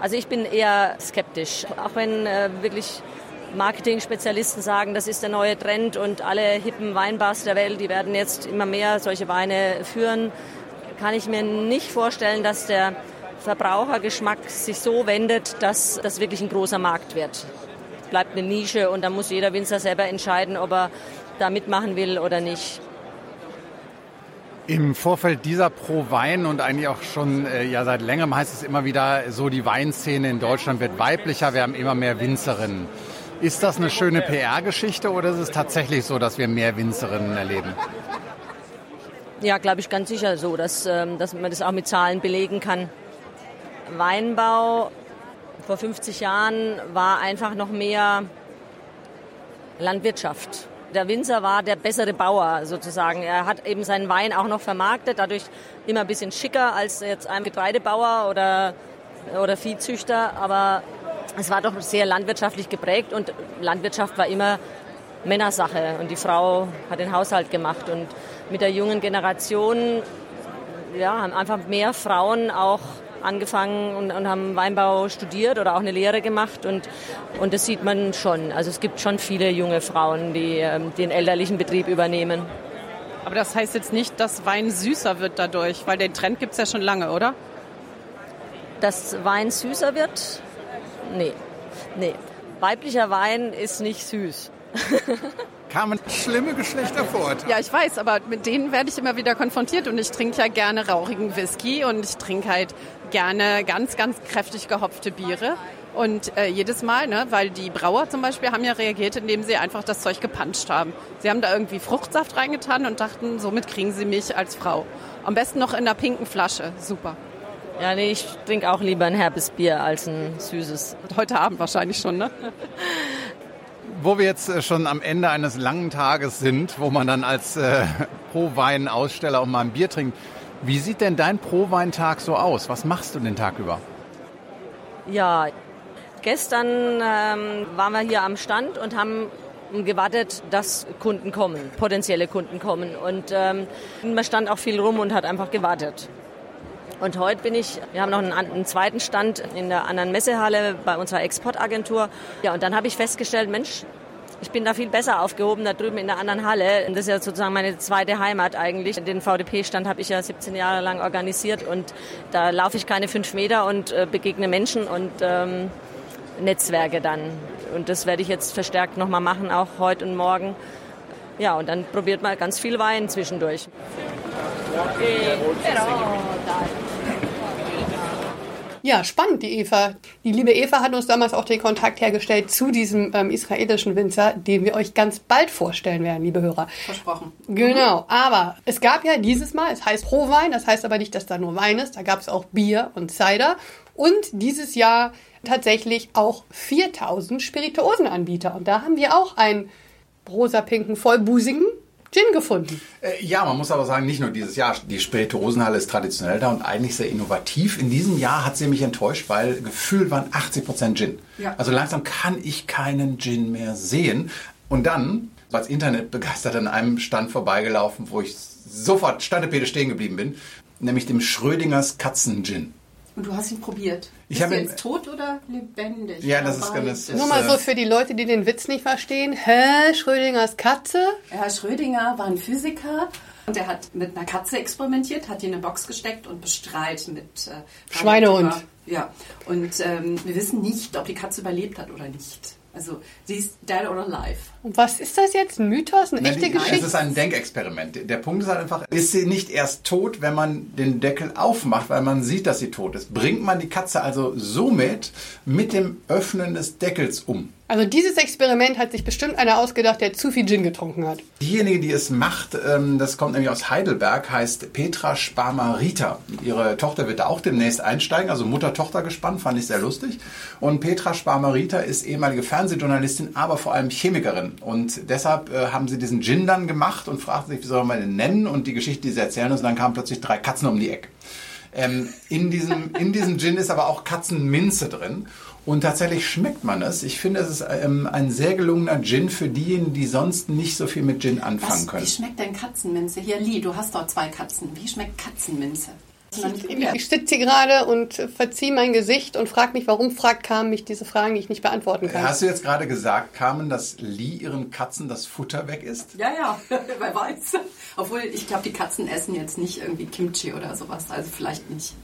G: Also ich bin eher skeptisch, auch wenn äh, wirklich Marketing-Spezialisten sagen, das ist der neue Trend und alle hippen Weinbars der Welt, die werden jetzt immer mehr solche Weine führen, kann ich mir nicht vorstellen, dass der Verbrauchergeschmack sich so wendet, dass das wirklich ein großer Markt wird. Es bleibt eine Nische und da muss jeder Winzer selber entscheiden, ob er da mitmachen will oder nicht.
E: Im Vorfeld dieser Pro Wein und eigentlich auch schon äh, ja seit längerem heißt es immer wieder so, die Weinszene in Deutschland wird weiblicher, wir haben immer mehr Winzerinnen. Ist das eine schöne PR-Geschichte oder ist es tatsächlich so, dass wir mehr Winzerinnen erleben?
G: Ja, glaube ich ganz sicher so, dass, ähm, dass man das auch mit Zahlen belegen kann. Weinbau vor 50 Jahren war einfach noch mehr Landwirtschaft. Der Winzer war der bessere Bauer sozusagen. Er hat eben seinen Wein auch noch vermarktet, dadurch immer ein bisschen schicker als jetzt ein Getreidebauer oder, oder Viehzüchter. Aber es war doch sehr landwirtschaftlich geprägt und Landwirtschaft war immer Männersache und die Frau hat den Haushalt gemacht. Und mit der jungen Generation ja, haben einfach mehr Frauen auch angefangen und, und, haben Weinbau studiert oder auch eine Lehre gemacht und, und das sieht man schon. Also es gibt schon viele junge Frauen, die ähm, den elterlichen Betrieb übernehmen.
H: Aber das heißt jetzt nicht, dass Wein süßer wird dadurch, weil den Trend gibt es ja schon lange, oder?
G: Dass Wein süßer wird? Nee. Nee. Weiblicher Wein ist nicht süß. <laughs>
E: kamen schlimme Geschlechtervorurteile.
H: Ja, ich weiß, aber mit denen werde ich immer wieder konfrontiert und ich trinke ja gerne rauchigen Whisky und ich trinke halt gerne ganz, ganz kräftig gehopfte Biere. Und äh, jedes Mal, ne, weil die Brauer zum Beispiel haben ja reagiert, indem sie einfach das Zeug gepanscht haben. Sie haben da irgendwie Fruchtsaft reingetan und dachten, somit kriegen sie mich als Frau. Am besten noch in einer pinken Flasche. Super.
G: Ja, nee, ich trinke auch lieber ein herbes Bier als ein süßes.
H: Heute Abend wahrscheinlich schon, ne? <laughs>
E: wo wir jetzt äh, schon am Ende eines langen Tages sind, wo man dann als äh, <laughs> Pro-Wein-Aussteller auch mal ein Bier trinkt, wie sieht denn dein Pro-Wein-Tag so aus? Was machst du den Tag über?
G: Ja, gestern ähm, waren wir hier am Stand und haben gewartet, dass Kunden kommen, potenzielle Kunden kommen. Und ähm, man stand auch viel rum und hat einfach gewartet. Und heute bin ich, wir haben noch einen, einen, zweiten Stand in der anderen Messehalle bei unserer Exportagentur. Ja, und dann habe ich festgestellt, Mensch, ich bin da viel besser aufgehoben, da drüben in der anderen Halle. Das ist ja sozusagen meine zweite Heimat eigentlich. Den VDP-Stand habe ich ja 17 Jahre lang organisiert und da laufe ich keine fünf Meter und äh, begegne Menschen und ähm, Netzwerke dann. Und das werde ich jetzt verstärkt nochmal machen, auch heute und morgen. Ja, und dann probiert man ganz viel Wein zwischendurch.
C: Ja, spannend, die Eva. Die liebe Eva hat uns damals auch den Kontakt hergestellt zu diesem ähm, israelischen Winzer, den wir euch ganz bald vorstellen werden, liebe Hörer.
A: Versprochen.
C: Genau, aber es gab ja dieses Mal, es heißt Pro-Wein, das heißt aber nicht, dass da nur Wein ist, da gab es auch Bier und Cider und dieses Jahr tatsächlich auch 4000 Spirituosenanbieter und da haben wir auch einen rosa-pinken Vollbusigen Gin gefunden.
B: Äh, ja, man muss aber sagen, nicht nur dieses Jahr. Die Spirituosenhalle ist traditionell da und eigentlich sehr innovativ. In diesem Jahr hat sie mich enttäuscht, weil gefühlt waren 80% Gin. Ja. Also langsam kann ich keinen Gin mehr sehen. Und dann, als Internetbegeistert an einem Stand vorbeigelaufen, wo ich sofort Standepede stehen geblieben bin, nämlich dem Schrödingers Katzen-Gin.
A: Und du hast ihn probiert.
B: Ich
A: Ist
B: habe
A: er
B: ihn-
A: jetzt tot oder lebendig?
B: Ja, das ist ganz-
A: beides?
C: Nur mal
B: äh,
C: so für die Leute, die den Witz nicht verstehen. Hä? Schrödingers Katze?
A: Herr Schrödinger war ein Physiker und er hat mit einer Katze experimentiert, hat die in eine Box gesteckt und bestrahlt mit äh,
C: Schweinehund.
A: Ja, und ähm, wir wissen nicht, ob die Katze überlebt hat oder nicht. Also sie ist dead or alive.
C: Und was ist das jetzt? Ein Mythos? Eine
B: Nein,
C: echte
B: die-
C: Geschichte?
B: Es ist ein Denkexperiment. Der Punkt ist halt einfach, ist sie nicht erst tot, wenn man den Deckel aufmacht, weil man sieht, dass sie tot ist. Bringt man die Katze also somit mit dem Öffnen des Deckels um.
C: Also dieses Experiment hat sich bestimmt einer ausgedacht, der zu viel Gin getrunken hat.
B: Diejenige, die es macht, ähm, das kommt nämlich aus Heidelberg, heißt Petra Sparmarita. Ihre Tochter wird da auch demnächst einsteigen, also Mutter-Tochter gespannt, fand ich sehr lustig. Und Petra Sparmarita ist ehemalige Fernsehjournalistin, aber vor allem Chemikerin. Und deshalb äh, haben sie diesen Gin dann gemacht und fragten sich, wie soll man den nennen? Und die Geschichte, die sie erzählen, und dann kamen plötzlich drei Katzen um die Ecke. Ähm, in, diesem, in diesem Gin ist aber auch Katzenminze drin. Und tatsächlich schmeckt man es. Ich finde, es ist ähm, ein sehr gelungener Gin für diejenigen, die sonst nicht so viel mit Gin anfangen
A: Was,
B: können.
A: wie schmeckt denn Katzenminze? Hier, Lee, du hast doch zwei Katzen. Wie schmeckt Katzenminze?
C: Ich sitze hier gerade und verziehe mein Gesicht und frage mich, warum fragt Carmen mich diese Fragen, die ich nicht beantworten kann.
B: Hast du jetzt gerade gesagt, Carmen, dass Lee ihren Katzen das Futter weg ist?
A: Ja, ja, <laughs> wer weiß. Obwohl, ich glaube, die Katzen essen jetzt nicht irgendwie Kimchi oder sowas. Also vielleicht nicht.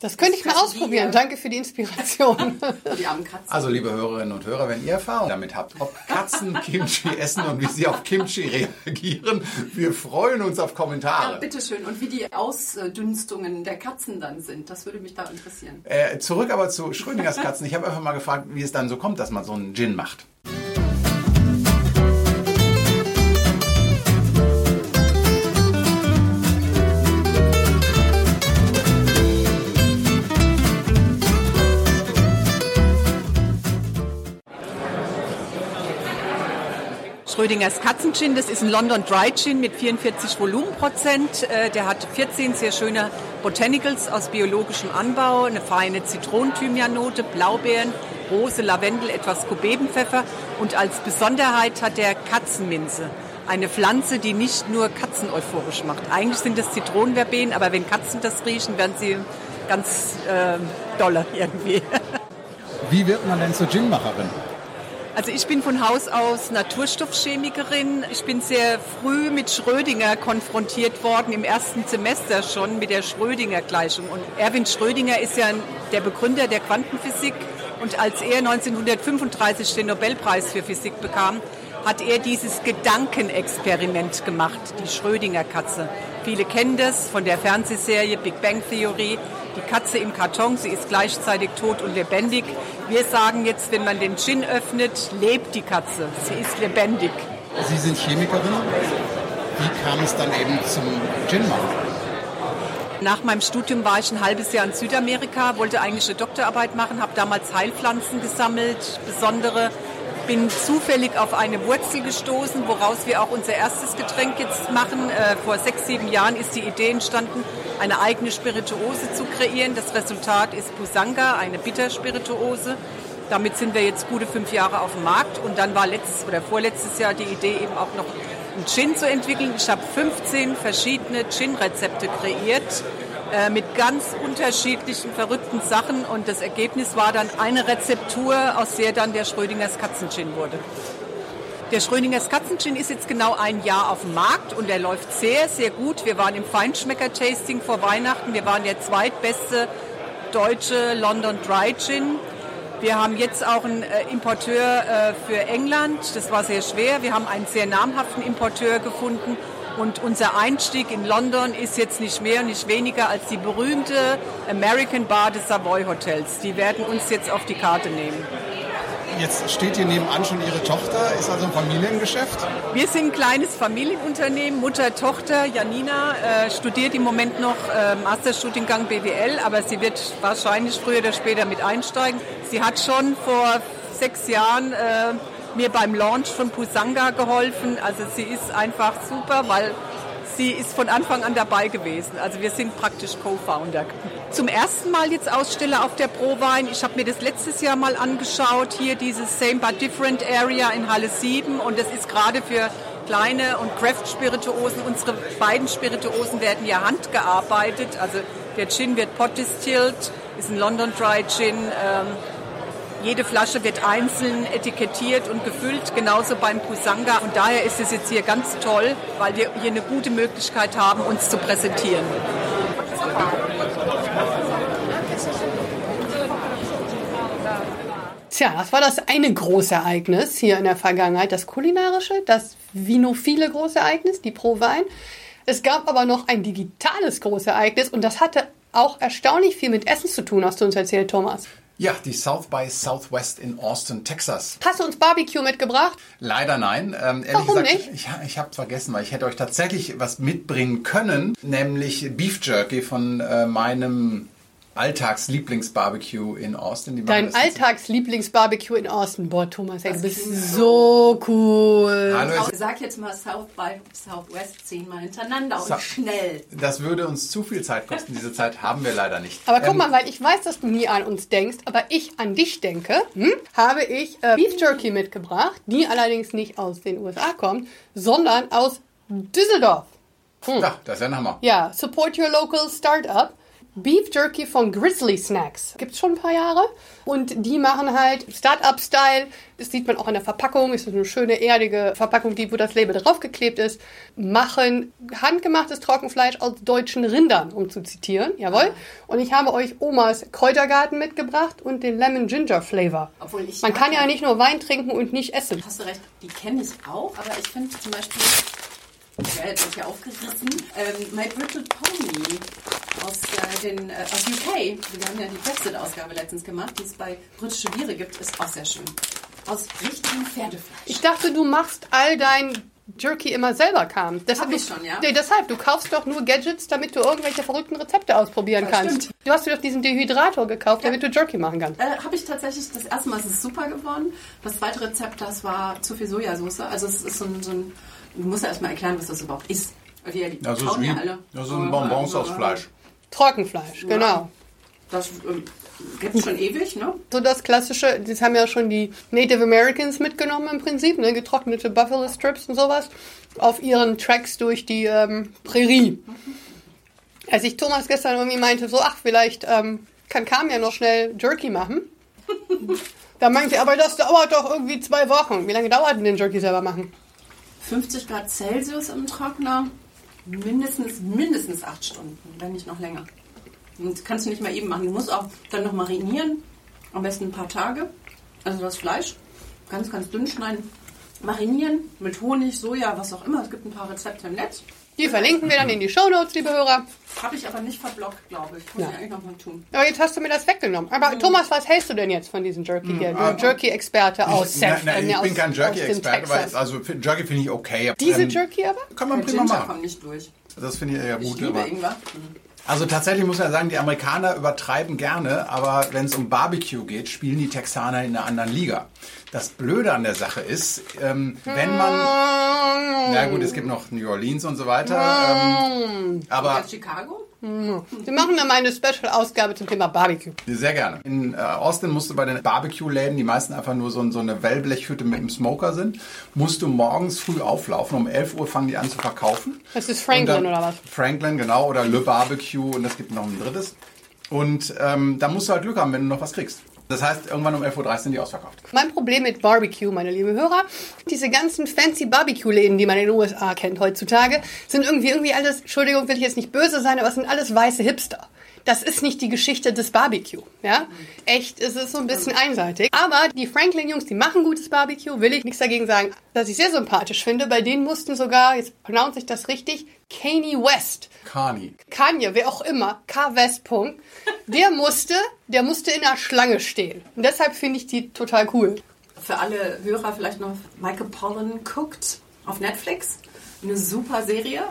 C: Das könnte ich mal ausprobieren.
A: wir.
C: Danke für die Inspiration. <laughs>
A: Die armen Katzen.
B: Also, liebe Hörerinnen und Hörer, wenn ihr Erfahrung damit habt, ob Katzen <laughs> Kimchi essen und wie sie auf Kimchi reagieren, wir freuen uns auf
A: ja,
B: Kommentare.
A: bitteschön. Und wie die Ausdünstungen der Katzen dann sind, das würde mich da interessieren.
B: Äh, zurück aber zu Schrödingers Katzen. Ich habe einfach mal gefragt, wie es dann so kommt, dass man so einen Gin macht.
I: Schrödingers Katzengin, das ist ein London Dry Gin mit 44 Volumenprozent. Äh, Der hat 14 sehr schöne Botanicals aus biologischem Anbau, eine feine Zitronenthymiannote, Blaubeeren, Rose, Lavendel, etwas Kubebenpfeffer und als Besonderheit hat der Katzenminze. Eine Pflanze, die nicht nur Katzen euphorisch macht. Eigentlich sind das Zitronenverbenen, aber wenn Katzen das riechen, werden sie ganz äh, dolle irgendwie. <laughs>
E: Wie wird man denn zur Ginmacherin?
I: Also ich bin von Haus aus Naturstoffchemikerin. Ich bin sehr früh mit Schrödinger konfrontiert worden, im ersten Semester schon mit der Schrödinger-Gleichung. Und Erwin Schrödinger ist ja der Begründer der Quantenphysik. Und als er 1935 den Nobelpreis für Physik bekam, hat er dieses Gedankenexperiment gemacht, die Schrödinger-Katze. Viele kennen das von der Fernsehserie Big Bang Theory. Die Katze im Karton, sie ist gleichzeitig tot und lebendig. Wir sagen jetzt, wenn man den Gin öffnet, lebt die Katze. Sie ist lebendig.
E: Sie sind Chemikerin. Wie kam es dann eben zum Gin machen?
I: Nach meinem Studium war ich ein halbes Jahr in Südamerika, wollte eigentlich eine Doktorarbeit machen, habe damals Heilpflanzen gesammelt, besondere. Bin zufällig auf eine Wurzel gestoßen, woraus wir auch unser erstes Getränk jetzt machen. Äh, vor sechs, sieben Jahren ist die Idee entstanden, eine eigene Spirituose zu kreieren. Das Resultat ist Busanga, eine Bitterspirituose. Damit sind wir jetzt gute fünf Jahre auf dem Markt. Und dann war letztes oder vorletztes Jahr die Idee eben auch noch einen Gin zu entwickeln. Ich habe 15 verschiedene Gin-Rezepte kreiert äh, mit ganz unterschiedlichen verrückten Sachen und das Ergebnis war dann eine Rezeptur, aus der dann der Schrödingers Katzengin wurde. Der Schrödingers Katzengin ist jetzt genau ein Jahr auf dem Markt und er läuft sehr, sehr gut. Wir waren im Feinschmecker-Tasting vor Weihnachten. Wir waren der zweitbeste deutsche London Dry Gin. Wir haben jetzt auch einen äh, Importeur äh, für England. Das war sehr schwer. Wir haben einen sehr namhaften Importeur gefunden. Und unser Einstieg in London ist jetzt nicht mehr und nicht weniger als die berühmte American Bar des Savoy Hotels. Die werden uns jetzt auf die Karte nehmen.
E: Jetzt steht hier nebenan schon Ihre Tochter, ist also ein Familiengeschäft.
I: Wir sind ein kleines Familienunternehmen. Mutter, Tochter, Janina äh, studiert im Moment noch äh, Masterstudiengang BWL, aber sie wird wahrscheinlich früher oder später mit einsteigen. Sie hat schon vor sechs Jahren äh, mir beim Launch von Pusanga geholfen. Also sie ist einfach super, weil sie ist von Anfang an dabei gewesen. Also wir sind praktisch Co-Founder. Zum ersten Mal jetzt Aussteller auf der ProWein. Ich habe mir das letztes Jahr mal angeschaut, hier dieses Same but Different Area in Halle 7 und das ist gerade für kleine und Craft-Spirituosen. Unsere beiden Spirituosen werden ja handgearbeitet. Also der Gin wird pot distilled, ist ein London Dry Gin. Ähm, jede Flasche wird einzeln etikettiert und gefüllt, genauso beim Pusanga. Und daher ist es jetzt hier ganz toll, weil wir hier eine gute Möglichkeit haben, uns zu präsentieren.
C: Tja, das war das eine Großereignis hier in der Vergangenheit, das kulinarische, das vinophile Großereignis, die Pro Wein. Es gab aber noch ein digitales Großereignis und das hatte auch erstaunlich viel mit Essen zu tun, hast du uns erzählt, Thomas.
B: Ja, die South by Southwest in Austin, Texas.
C: Hast du uns Barbecue mitgebracht?
B: Leider nein. Ähm, ehrlich
C: Warum
B: gesagt,
C: nicht?
B: ich, ich habe vergessen, weil ich hätte euch tatsächlich was mitbringen können, nämlich Beef Jerky von äh, meinem Alltagslieblingsbarbecue in Austin.
C: Dein Alltagslieblingsbarbecue in Austin. Boah, Thomas, ey, du
A: Das
C: bist so cool.
B: Hallo,
A: Ich sag jetzt mal South by Southwest zehnmal hintereinander
B: So.
A: und schnell.
B: das würde uns zu viel Zeit kosten. Diese Zeit haben wir leider nicht.
C: Aber guck
B: Ähm,
C: mal, weil ich weiß, dass du nie an uns denkst, aber ich an dich denke, hm, habe ich äh, Beef Jerky mitgebracht, die allerdings nicht aus den USA kommt, sondern aus Düsseldorf.
B: Ja, das ist ja ein Hammer.
C: Ja, support your local startup. Beef Jerky von Grizzly Snacks. Gibt's schon ein paar Jahre. Und die machen halt Startup-Style. Das sieht man auch in der Verpackung. Ist so eine schöne, erdige Verpackung, die, wo das Label draufgeklebt ist. Machen handgemachtes Trockenfleisch aus deutschen Rindern, um zu zitieren. Jawohl. Und ich habe euch Omas Kräutergarten mitgebracht und den Lemon Ginger Flavor.
A: Obwohl ich
C: Man kann ja nicht nur Wein trinken und nicht essen.
A: Hast du recht, die kenne ich auch, aber ich finde zum Beispiel, ja, jetzt wird ja aufgerissen, ähm, My Brittle Pony aus, äh, den, äh, aus UK. Wir haben ja die Brexit-Ausgabe letztens gemacht, die es bei britische Biere gibt, ist auch sehr schön. Aus richtigem Pferdefleisch.
C: Ich dachte, du machst all dein Jerky immer selber kam. Deshalb
A: Hab ich
C: du-
A: schon, ja.
C: Nee, deshalb, du kaufst doch nur Gadgets, damit du irgendwelche verrückten Rezepte ausprobieren
A: Das
C: kannst.
A: stimmt.
C: Du hast dir doch diesen Dehydrator gekauft, damit du Jerky machen kannst.
A: Äh, Habe ich tatsächlich das erste Mal, es ist super geworden. Das zweite Rezept, das war zu viel Sojasauce. Also es ist so ein, so ein du musst ja erstmal erklären, was das überhaupt ist. Wir die
B: Das ist wie
A: ja alle.
B: das sind Bonbons aus Fleisch.
C: Trockenfleisch, genau.
A: Das ähm, gibt es schon ewig, ne?
C: So das klassische, das haben ja schon die Native Americans mitgenommen im Prinzip, ne? getrocknete Buffalo Strips und sowas, auf ihren Tracks durch die ähm, Prärie. Als ich Thomas gestern irgendwie meinte, so, ach, vielleicht ähm, kann Kam ja noch schnell Jerky machen. <laughs> da meinte er, aber das dauert doch irgendwie zwei Wochen. Wie lange dauert denn den Jerky selber machen?
A: 50 Grad Celsius im Trockner, mindestens, mindestens acht Stunden, wenn nicht noch länger. Und das kannst du nicht mal eben machen. Du musst auch dann noch marinieren, am besten ein paar Tage. Also das Fleisch ganz, ganz dünn schneiden, marinieren mit Honig, Soja, was auch immer. Es gibt ein paar Rezepte im Netz.
C: Die verlinken wir dann in die Shownotes, liebe Hörer.
A: Habe ich aber nicht verblockt, glaube ich. Muss
C: Ja.
A: ich eigentlich noch mal tun.
C: Aber jetzt hast du mir das weggenommen. Aber Thomas, was hältst du denn jetzt von diesem Jerky hier? Du
B: ah,
C: Jerky-Experte aus
B: Ich, nein,
C: Seth,
B: nein,
C: äh,
B: ich
C: aus-
B: bin kein Jerky-Experte, weil also Jerky finde ich okay.
C: Diese
B: Ähm,
C: Jerky aber?
B: Kann man
A: Der
B: prima
A: Ginger
B: machen.
A: kommt nicht durch.
B: Das finde ich ja
A: Ich
B: gut.
A: liebe
B: aber-
A: Ingwer.
B: Also tatsächlich muss man sagen, die Amerikaner übertreiben gerne, aber wenn es um Barbecue geht, spielen die Texaner in einer anderen Liga. Das Blöde an der Sache ist, ähm, wenn man, na gut, es gibt noch New Orleans und so weiter, ähm, aber
A: Ja, Chicago?
C: Wir machen dann mal eine Special-Ausgabe zum Thema Barbecue.
B: sehr gerne. In äh, Austin musst du bei den Barbecue-Läden, die meisten einfach nur so, so eine Wellblechhütte mit einem Smoker sind, musst du morgens früh auflaufen. Um 11 Uhr fangen die an zu verkaufen.
C: Das ist Franklin
B: dann-
C: oder was?
B: Franklin, genau, oder Le Barbecue und es gibt noch ein drittes. Und ähm, da musst du halt Glück haben, wenn du noch was kriegst. Das heißt, irgendwann um 11.30 Uhr sind die ausverkauft.
C: Mein Problem mit Barbecue, meine lieben Hörer, diese ganzen fancy Barbecue-Läden, die man in den USA kennt heutzutage, sind irgendwie, irgendwie alles, Entschuldigung, will ich jetzt nicht böse sein, aber es sind alles weiße Hipster. Das ist nicht die Geschichte des Barbecue, ja? Echt, es ist so ein bisschen einseitig. Aber die Franklin-Jungs, die machen gutes Barbecue, will ich nichts dagegen sagen. Was ich sehr sympathisch finde, bei denen mussten sogar, jetzt pronounce ich das richtig, Kanye West
B: Carney.
C: Kanye, wer auch immer, K. West. Punkt, Der musste, der musste in der Schlange stehen. Und deshalb finde ich die total cool.
A: Für alle Hörer vielleicht noch Michael Pollan Cooked auf Netflix. Eine super Serie.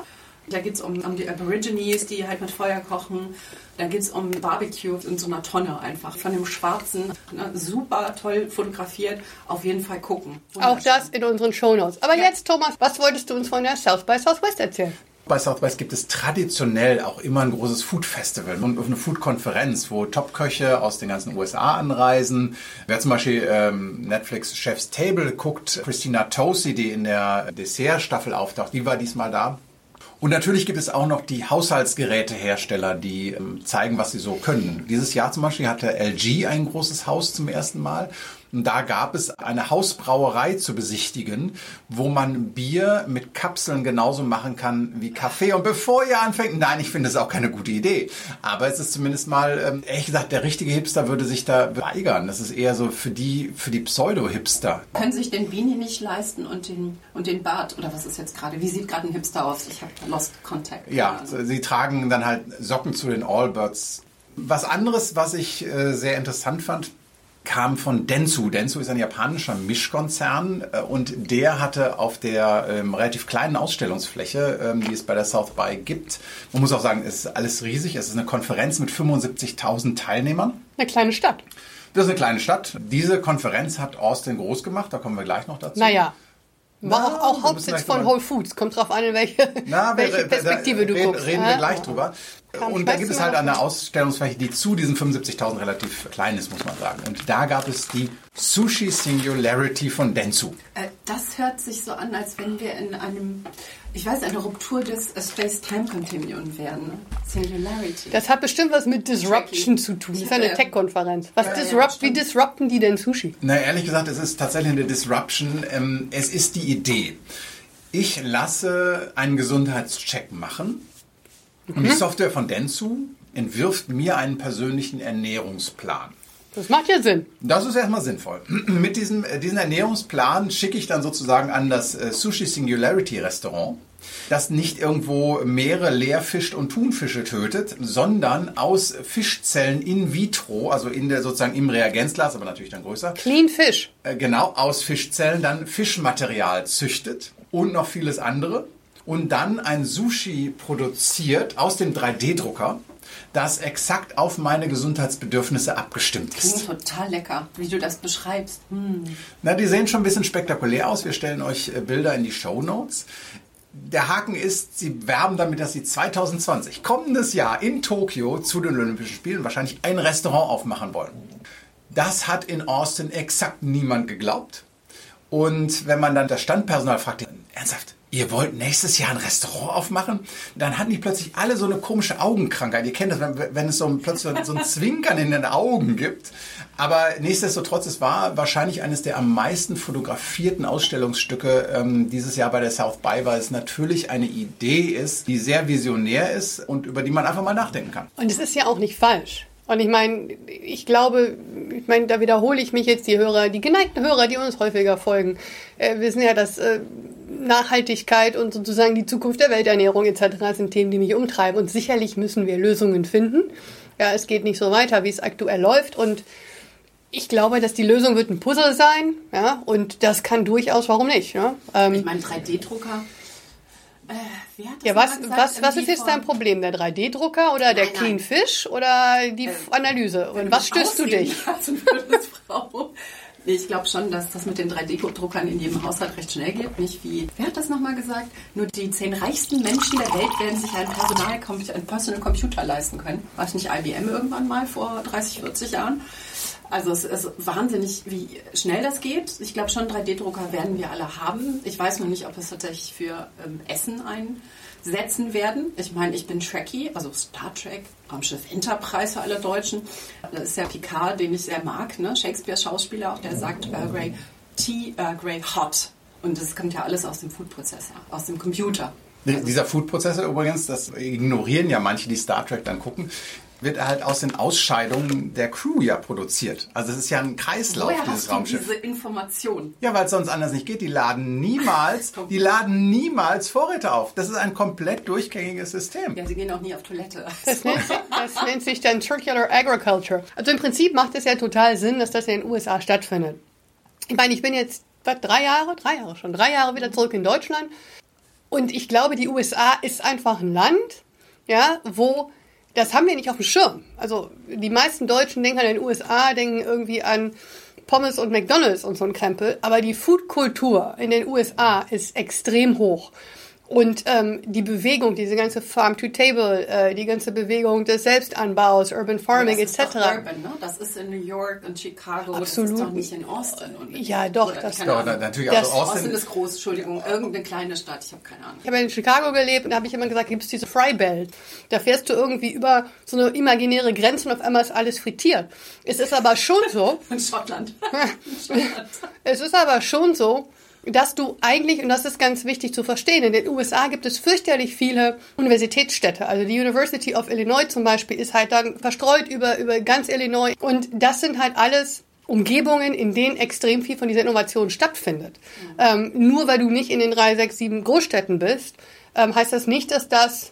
A: Da geht es um, um die Aborigines, die halt mit Feuer kochen. Da geht es um Barbecue in so einer Tonne einfach. Von dem Schwarzen. Ne, super toll fotografiert. Auf jeden Fall gucken.
C: Auch das in unseren Shownotes. Aber jetzt, Thomas, was wolltest du uns von der South by Southwest erzählen?
B: Bei South West gibt es traditionell auch immer ein großes Food Festival und eine Food Konferenz, wo Top-Köche aus den ganzen USA anreisen. Wer zum Beispiel ähm, Netflix Chef's Table guckt, Christina Tosi, die in der Dessert-Staffel auftaucht, die war diesmal da. Und natürlich gibt es auch noch die Haushaltsgerätehersteller, die ähm, zeigen, was sie so können. Dieses Jahr zum Beispiel hatte LG ein großes Haus zum ersten Mal. Und da gab es eine Hausbrauerei zu besichtigen, wo man Bier mit Kapseln genauso machen kann wie Kaffee. Und bevor ihr anfängt, nein, ich finde das auch keine gute Idee. Aber es ist zumindest mal, ähm, ehrlich gesagt, der richtige Hipster würde sich da weigern. Das ist eher so für die, für die Pseudo-Hipster.
A: Können sich den Beanie nicht leisten und den, und den Bart? Oder was ist jetzt gerade? Wie sieht gerade ein Hipster aus? Ich habe Lost Contact.
B: Ja, sie tragen dann halt Socken zu den Allbirds. Was anderes, was ich äh, sehr interessant fand, kam von Dentsu. Dentsu ist ein japanischer Mischkonzern äh, und der hatte auf der ähm, relativ kleinen Ausstellungsfläche, ähm, die es bei der South by gibt, man muss auch sagen, es ist alles riesig. Es ist eine Konferenz mit 75.000 Teilnehmern.
C: Eine kleine Stadt.
B: Das ist eine kleine Stadt. Diese Konferenz hat Austin groß gemacht, da kommen wir gleich noch dazu.
C: Naja. War
B: Na,
C: auch, Hauptsitz von Whole Foods. Kommt drauf an, in welche,
B: Na,
C: welche
B: da-
C: Perspektive du
B: reden,
C: guckst.
B: Reden wir gleich drüber.
C: Kann
B: Und da gibt es halt eine Ausstellungsfläche, die zu diesen 75.000 relativ klein ist, muss man sagen. Und da gab es die Sushi Singularity von Dentsu.
A: Äh, Das hört sich so an, als wenn wir in einem, ich weiß, eine Ruptur des äh, Space-Time-Continuum wären. ne? Singularity.
C: Das hat bestimmt was mit Disruption zu tun. Das ist eine
A: Ja.
C: Tech-Konferenz. Was
A: Ja, ja,
C: disrupt, wie
A: stimmt.
C: disrupten die denn Sushi?
B: Na, ehrlich gesagt, es ist tatsächlich eine Disruption. Ähm, Es ist die Idee. Ich lasse einen Gesundheitscheck machen und die Software von Dentsu entwirft mir einen persönlichen Ernährungsplan.
C: Das macht ja Sinn.
B: Das ist erstmal sinnvoll. <clears throat> Mit diesem äh, diesen Ernährungsplan schicke ich dann sozusagen an das äh, Sushi Singularity Restaurant, das nicht irgendwo Meere leerfischt und Thunfische tötet, sondern aus Fischzellen in vitro, also in der sozusagen im Reagenzglas, aber natürlich dann größer,
C: Clean Fish.
B: äh, genau aus Fischzellen dann Fischmaterial züchtet und noch vieles andere und dann ein Sushi produziert aus dem 3D-Drucker, das exakt auf meine Gesundheitsbedürfnisse abgestimmt ist.
A: Klingt total lecker, wie du das beschreibst. Hm.
B: Na, die sehen schon ein bisschen spektakulär aus. Wir stellen euch äh, Bilder in die Show Notes. Der Haken ist, sie werben damit, dass sie 2020, kommendes Jahr in Tokio zu den Olympischen Spielen wahrscheinlich ein Restaurant aufmachen wollen. Das hat in Austin exakt niemand geglaubt. Und wenn man dann das Standpersonal fragt, ernsthaft, ihr wollt nächstes Jahr ein Restaurant aufmachen? Dann hatten die plötzlich alle so eine komische Augenkrankheit. Ihr kennt das, wenn, wenn es so ein, plötzlich so ein Zwinkern in den Augen gibt. Aber nichtsdestotrotz, es war wahrscheinlich eines der am meisten fotografierten Ausstellungsstücke ähm, dieses Jahr bei der South by, weil es natürlich eine Idee ist, die sehr visionär ist und über die man einfach mal nachdenken kann.
C: Und es ist ja auch nicht falsch. Und ich meine, ich glaube, ich meine, da wiederhole ich mich jetzt die Hörer, die geneigten Hörer, die uns häufiger folgen, äh, wissen ja, dass äh, Nachhaltigkeit und sozusagen die Zukunft der Welternährung etc. sind Themen, die mich umtreiben. Und sicherlich müssen wir Lösungen finden. Ja, es geht nicht so weiter, wie es aktuell läuft. Und ich glaube, dass die Lösung wird ein Puzzle sein. Ja, und das kann durchaus, warum nicht? Ja, ähm,
A: Ich meine, 3D-Drucker. Äh,
C: ja was,
A: gesagt?
C: was, was ist jetzt dein Problem? Der 3D-Drucker oder der
A: Nein,
C: Clean
A: nein.
C: Fish oder die Analyse? Und was stößt du dich? <laughs>
A: als Frau. Nee, ich glaube schon, dass das mit den 3D-Druckern in jedem Haushalt recht schnell geht. Nicht wie, wer hat das nochmal gesagt? Nur die zehn reichsten Menschen der Welt werden sich einen Personal einen Personal Computer leisten können. War es nicht IBM irgendwann mal vor 30, 40 Jahren? Also es ist wahnsinnig, wie schnell das geht. Ich glaube schon, 3D-Drucker werden wir alle haben. Ich weiß noch nicht, ob es tatsächlich für ähm, Essen einsetzen werden. Ich meine, ich bin Trekkie, also Star Trek, Raumschiff Enterprise für alle Deutschen. Das ist ja Picard, den ich sehr mag, ne? Shakespeare-Schauspieler auch, der sagt Earl Grey, Tea Earl Grey hot. Und das kommt ja alles aus dem Food-Prozessor, aus dem Computer.
B: Dieser Food-Prozessor übrigens, das ignorieren ja manche, die Star Trek dann gucken, wird halt aus den Ausscheidungen der Crew ja produziert. Also es ist ja ein Kreislauf,
A: Woher
B: dieses
A: hast du
B: Raumschiff.
A: diese Information?
B: Ja, weil es sonst anders nicht geht. Die laden niemals, die laden niemals Vorräte auf. Das ist ein komplett durchgängiges System.
A: Ja, sie gehen auch nie auf Toilette.
C: Das nennt, sich, das nennt sich dann Circular Agriculture. Also im Prinzip macht es ja total Sinn, dass das in den USA stattfindet. Ich meine, ich bin jetzt was, drei Jahre, drei Jahre schon, drei Jahre wieder zurück in Deutschland. Und ich glaube, die USA ist einfach ein Land, ja, wo das haben wir nicht auf dem Schirm. Also die meisten Deutschen denken an den USA, denken irgendwie an Pommes und McDonalds und so ein Krempel. Aber die Foodkultur in den USA ist extrem hoch. Und ähm, die Bewegung, diese ganze Farm to Table, äh, die ganze Bewegung des Selbstanbaus, Urban Farming
A: das ist
C: etc.
A: Doch urban, ne? Das ist in New York und Chicago,
C: Absolut.
A: das ist doch nicht in Austin. Und
C: Ja, doch,
A: Oder,
C: das-
A: Ahnung.
B: na- natürlich,
C: Das-
B: also
A: Austin
B: Austin,
A: ist groß, Entschuldigung, irgendeine kleine Stadt, ich habe keine Ahnung.
C: Ich habe in Chicago gelebt und da habe ich immer gesagt, gibt es diese Fry Belt. Da fährst du irgendwie über so eine imaginäre Grenze und auf einmal ist alles frittiert. Es ist aber schon so, <laughs>
A: In Schottland. <laughs> In Schottland.
C: es ist aber schon so, dass du eigentlich, und das ist ganz wichtig zu verstehen, in den USA gibt es fürchterlich viele Universitätsstädte. Also die University of Illinois zum Beispiel ist halt dann verstreut über, über ganz Illinois. Und das sind halt alles Umgebungen, in denen extrem viel von dieser Innovation stattfindet. Ähm, nur weil du nicht in den drei, sechs, sieben Großstädten bist, ähm, heißt das nicht, dass das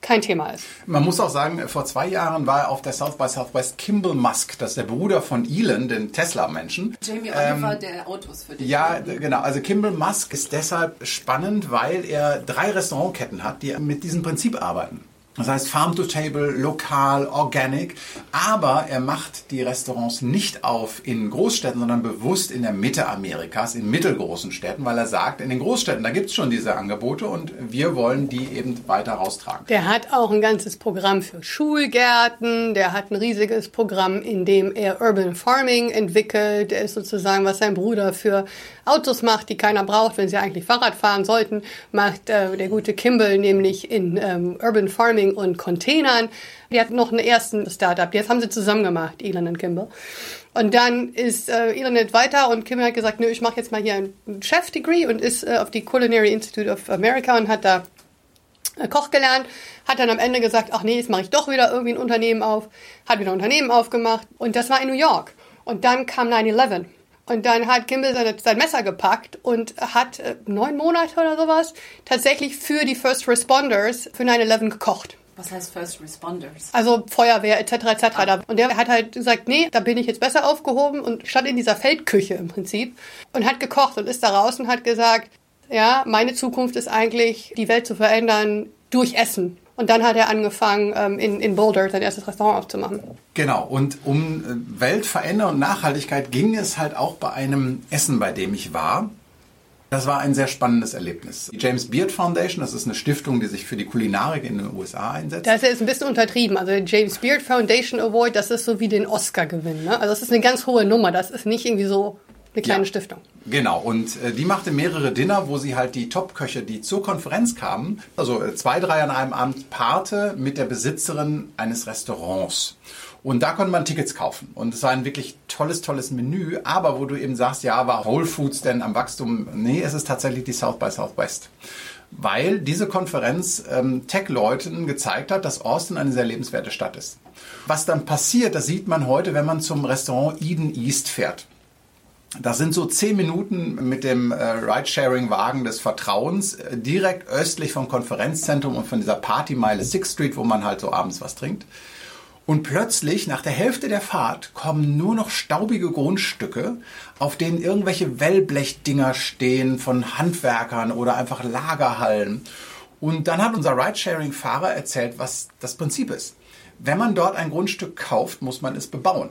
C: kein Thema ist.
B: Man muss auch sagen, vor zwei Jahren war er auf der South by Southwest Kimball Musk, das ist der Bruder von Elon, dem Tesla-Menschen.
A: Jamie Oliver, der Autos für dich.
B: Ähm, Ja, d- genau. Also Kimball Musk ist deshalb spannend, weil er drei Restaurantketten hat, die mit diesem Prinzip arbeiten. Das heißt Farm to Table, lokal, organic. Aber er macht die Restaurants nicht auf in Großstädten, sondern bewusst in der Mitte Amerikas, in mittelgroßen Städten, weil er sagt, in den Großstädten, da gibt es schon diese Angebote und wir wollen die eben weiter raustragen.
C: Der hat auch ein ganzes Programm für Schulgärten, der hat ein riesiges Programm, in dem er Urban Farming entwickelt. Der ist sozusagen, was sein Bruder für Autos macht, die keiner braucht, wenn sie eigentlich Fahrrad fahren sollten, macht äh, der gute Kimball nämlich in ähm, Urban Farming und Containern. Die hat noch einen ersten Startup, jetzt haben sie zusammen gemacht, Elon und Kimball. Und dann ist äh, Elon nicht weiter und Kimball hat gesagt, nö, ich mache jetzt mal hier ein Chef-Degree und ist äh, auf die Culinary Institute of America und hat da äh, Koch gelernt, hat dann am Ende gesagt, ach nee, jetzt mache ich doch wieder irgendwie ein Unternehmen auf, hat wieder ein Unternehmen aufgemacht und das war in New York. Und dann kam 9-11 und dann hat Kimball seine, sein Messer gepackt und hat äh, neun Monate oder sowas tatsächlich für die First Responders für 9-11 gekocht.
A: Was heißt First Responders?
C: Also Feuerwehr etc. etc. Da- Und der hat halt gesagt, nee, da bin ich jetzt besser aufgehoben und stand in dieser Feldküche im Prinzip und hat gekocht und ist da raus und hat gesagt, ja, meine Zukunft ist eigentlich, die Welt zu verändern durch Essen. Und dann hat er angefangen, ähm, in, in Boulder sein erstes Restaurant aufzumachen.
B: Genau, und um äh, Weltveränderung und Nachhaltigkeit ging es halt auch bei einem Essen, bei dem ich war. Das war ein sehr spannendes Erlebnis. Die James Beard Foundation, das ist eine Stiftung, die sich für die Kulinarik in den USA einsetzt.
C: Das ist ein bisschen untertrieben. Also der James Beard Foundation Award, das ist so wie den Oscar-Gewinn. Ne? Also das ist eine ganz hohe Nummer. Das ist nicht irgendwie so eine kleine
B: Ja.
C: Stiftung.
B: Genau, und äh, die machte mehrere Dinner, wo sie halt die Top-Köche, die zur Konferenz kamen, also äh, zwei, drei an einem Abend paarte mit der Besitzerin eines Restaurants. Und da konnte man Tickets kaufen. Und es war ein wirklich tolles, tolles Menü. Aber wo du eben sagst, ja, war Whole Foods denn am Wachstum? Nee, es ist tatsächlich die South by Southwest. Weil diese Konferenz ähm, Tech-Leuten gezeigt hat, dass Austin eine sehr lebenswerte Stadt ist. Was dann passiert, das sieht man heute, wenn man zum Restaurant Eden East fährt. Das sind so zehn Minuten mit dem äh, Ride-Sharing-Wagen des Vertrauens, äh, direkt östlich vom Konferenzzentrum und von dieser Partymeile Sixth Street, wo man halt so abends was trinkt. Und plötzlich, nach der Hälfte der Fahrt, kommen nur noch staubige Grundstücke, auf denen irgendwelche Wellblechdinger stehen von Handwerkern oder einfach Lagerhallen. Und dann hat unser Ride-Sharing-Fahrer erzählt, was das Prinzip ist. Wenn man dort ein Grundstück kauft, muss man es bebauen.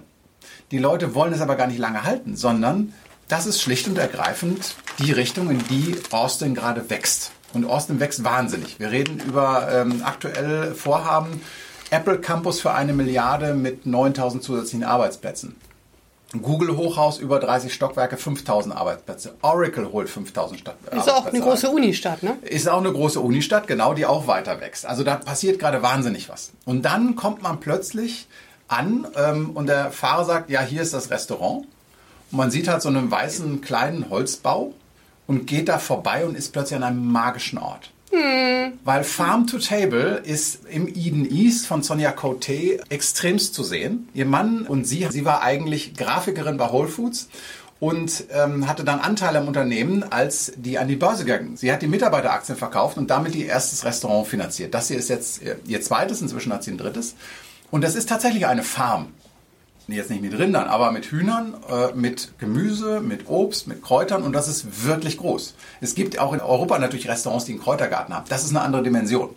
B: Die Leute wollen es aber gar nicht lange halten, sondern das ist schlicht und ergreifend die Richtung, in die Austin gerade wächst. Und Austin wächst wahnsinnig. Wir reden über ähm, aktuell Vorhaben, Apple Campus für eine Milliarde mit 9000 zusätzlichen Arbeitsplätzen. Google Hochhaus über 30 Stockwerke, 5000 Arbeitsplätze. Oracle holt 5000 Stadt
C: Ist auch eine große Unistadt, ne?
B: ist auch eine große Unistadt, genau, die auch weiter wächst. Also da passiert gerade wahnsinnig was. Und dann kommt man plötzlich an ähm, und der Fahrer sagt, ja, hier ist das Restaurant. Und man sieht halt so einen weißen kleinen Holzbau und geht da vorbei und ist plötzlich an einem magischen Ort. Weil Farm to Table ist im Eden East von Sonja Cote extremst zu sehen. Ihr Mann und sie, sie war eigentlich Grafikerin bei Whole Foods und ähm, hatte dann Anteile am Unternehmen, als die an die Börse gingen. Sie hat die Mitarbeiteraktien verkauft und damit ihr erstes Restaurant finanziert. Das hier ist jetzt ihr, ihr zweites, inzwischen hat sie ein drittes. Und das ist tatsächlich eine Farm. Jetzt nicht mit Rindern, aber mit Hühnern, äh, mit Gemüse, mit Obst, mit Kräutern und das ist wirklich groß. Es gibt auch in Europa natürlich Restaurants, die einen Kräutergarten haben. Das ist eine andere Dimension.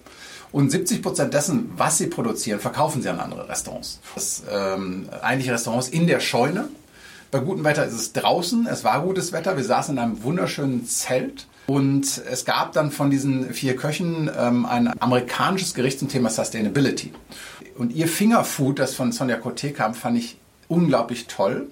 B: Und 70 Prozent dessen, was sie produzieren, verkaufen sie an andere Restaurants. Das ähm, eigentliche Restaurants in der Scheune. Bei gutem Wetter ist es draußen. Es war gutes Wetter. Wir saßen in einem wunderschönen Zelt. Und es gab dann von diesen vier Köchen ähm, ein amerikanisches Gericht zum Thema Sustainability. Und ihr Fingerfood, das von Sonja Coté kam, fand ich unglaublich toll.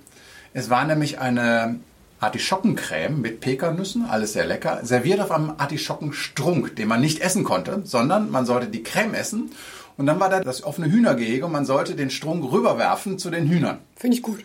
B: Es war nämlich eine Artischockencreme mit Pekannüssen, alles sehr lecker, serviert auf einem Artischockenstrunk, den man nicht essen konnte, sondern man sollte die Creme essen und dann war da das offene Hühnergehege und man sollte den Strunk rüberwerfen zu den Hühnern.
C: Finde ich gut.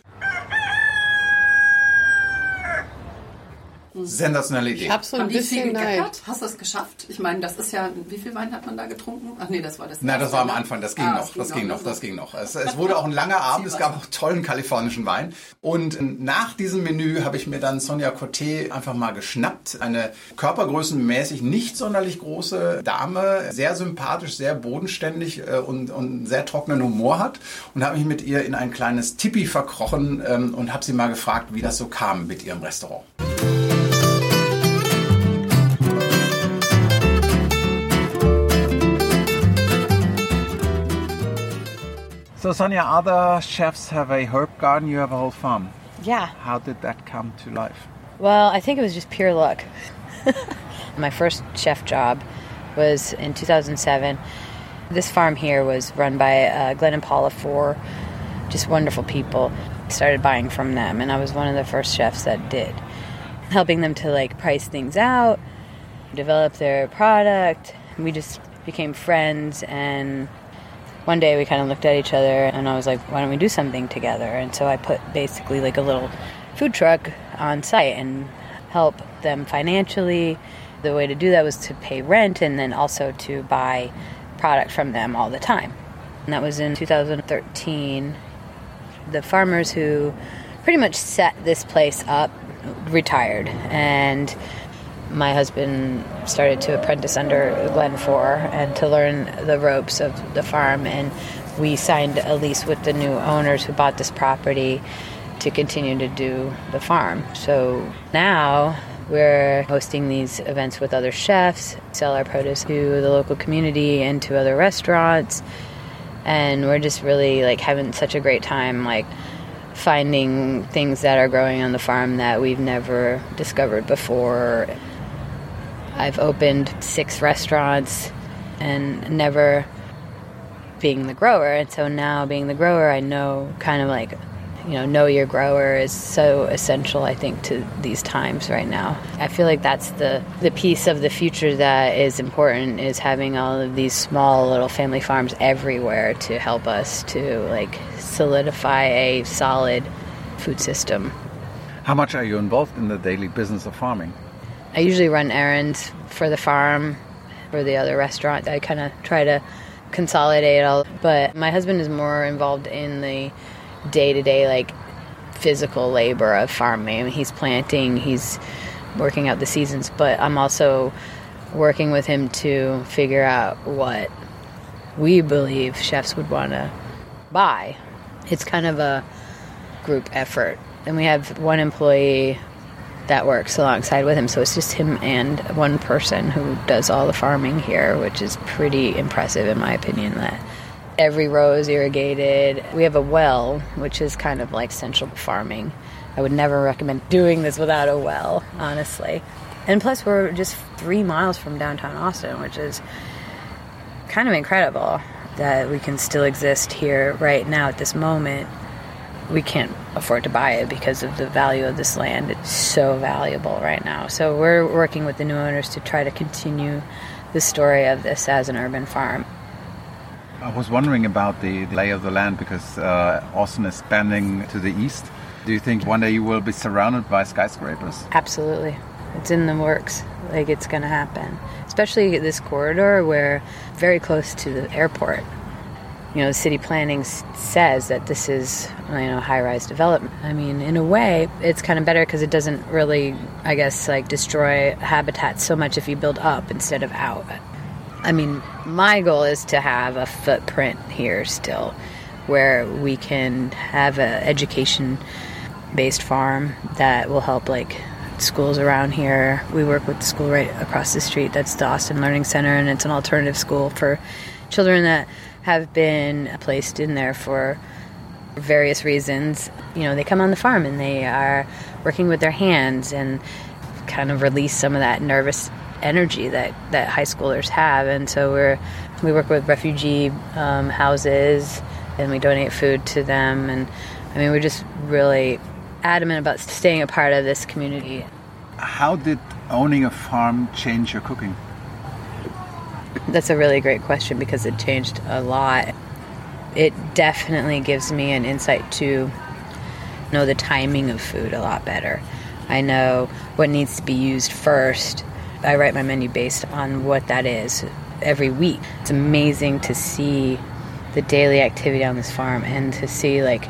B: Sensationelle Idee.
C: Ich habe so ein
A: Haben
C: bisschen
A: gegackert? Hast du es geschafft? Ich meine, das ist ja, wie viel Wein hat man da getrunken? Ach nee, das war das.
B: Na, das war am
A: ne?
B: Anfang, das ging
A: Ah,
B: noch, das ging noch, das ging noch. Es, es wurde auch ein langer Abend, es gab auch tollen kalifornischen Wein. Und nach diesem Menü habe ich mir dann Sonja Coté einfach mal geschnappt. Eine körpergrößenmäßig nicht sonderlich große Dame, sehr sympathisch, sehr bodenständig äh, und, und einen sehr trockenen Humor hat. Und habe mich mit ihr in ein kleines Tipi verkrochen ähm, und habe sie mal gefragt, wie das so kam mit ihrem Restaurant.
E: So, Sonja, other chefs have a herb garden, you have a whole farm.
J: Yeah.
E: How did that come to life?
J: Well, I think it was just pure luck. <laughs> My first chef job was in 2007. This farm here was run by uh, Glenn and Paula Four, just wonderful people. Started buying from them, and I was one of the first chefs that did, helping them to like price things out, develop their product. We just became friends, and one day we kind of looked at each other, and I was like, "Why don't we do something together?" And so I put basically like a little food truck on site and help them financially. The way to do that was to pay rent and then also to buy product from them all the time. And that was in 2013. The farmers who pretty much set this place up retired, and my husband started to apprentice under Glen Four and to learn the ropes of the farm. And we signed a lease with the new owners who bought this property to continue to do the farm. So now we're hosting these events with other chefs, sell our produce to the local community and to other restaurants. And we're just really like having such a great time, like finding things that are growing on the farm that we've never discovered before. I've opened six restaurants and never being the grower. And so now being the grower, I know kind of like, you know, know your grower is so essential, I think, to these times right now. I feel like that's the, the piece of the future that is important is having all of these small little family farms everywhere to help us to like solidify a solid food system.
E: How much are you involved in the daily business of farming?
J: I usually run errands for the farm, or the other restaurant. I kind of try to consolidate all. But my husband is more involved in the day to day, like physical labor of farming. He's planting, he's working out the seasons, but I'm also working with him to figure out what we believe chefs would want to buy. It's kind of a group effort. And we have one employee that works alongside with him. So it's just him and one person who does all the farming here, which is pretty impressive in my opinion. That every row is irrigated. We have a well, which is kind of like central farming. I would never recommend doing this without a well, honestly. And plus, we're just three miles from downtown Austin, which is kind of incredible that we can still exist here right now at this moment we can't afford to buy it because of the value of this land. It's so valuable right now. So we're working with the new owners to try to continue the story of this as an urban farm.
E: I was wondering about the lay of the land because uh, Austin is expanding to the east. Do you think one day you will be surrounded by skyscrapers?
J: Absolutely. It's in the works. Like it's going to happen. Especially this corridor where very close to the airport. You know, city planning says that this is, you know, high-rise development. I mean, in a way, it's kind of better because it doesn't really, I guess, like destroy habitat so much if you build up instead of out. I mean, my goal is to have a footprint here still where we can have an education based farm that will help like schools around here. We work with the school right across the street. That's the Austin Learning Center, and it's an alternative school for children that have been placed in there for various reasons. You know, they come on the farm and they are working with their hands and kind of release some of that nervous energy that, that high schoolers have. And so we're we work with refugee um, houses and we donate food to them. And I mean, we're just really adamant about staying a part of this community.
E: How did owning a farm change your cooking?
J: That's a really great question because it changed a lot. It definitely gives me an insight to know the timing of food a lot better. I know what needs to be used first. I write my menu based on what that is every week. It's amazing to see the daily activity on this farm and to see like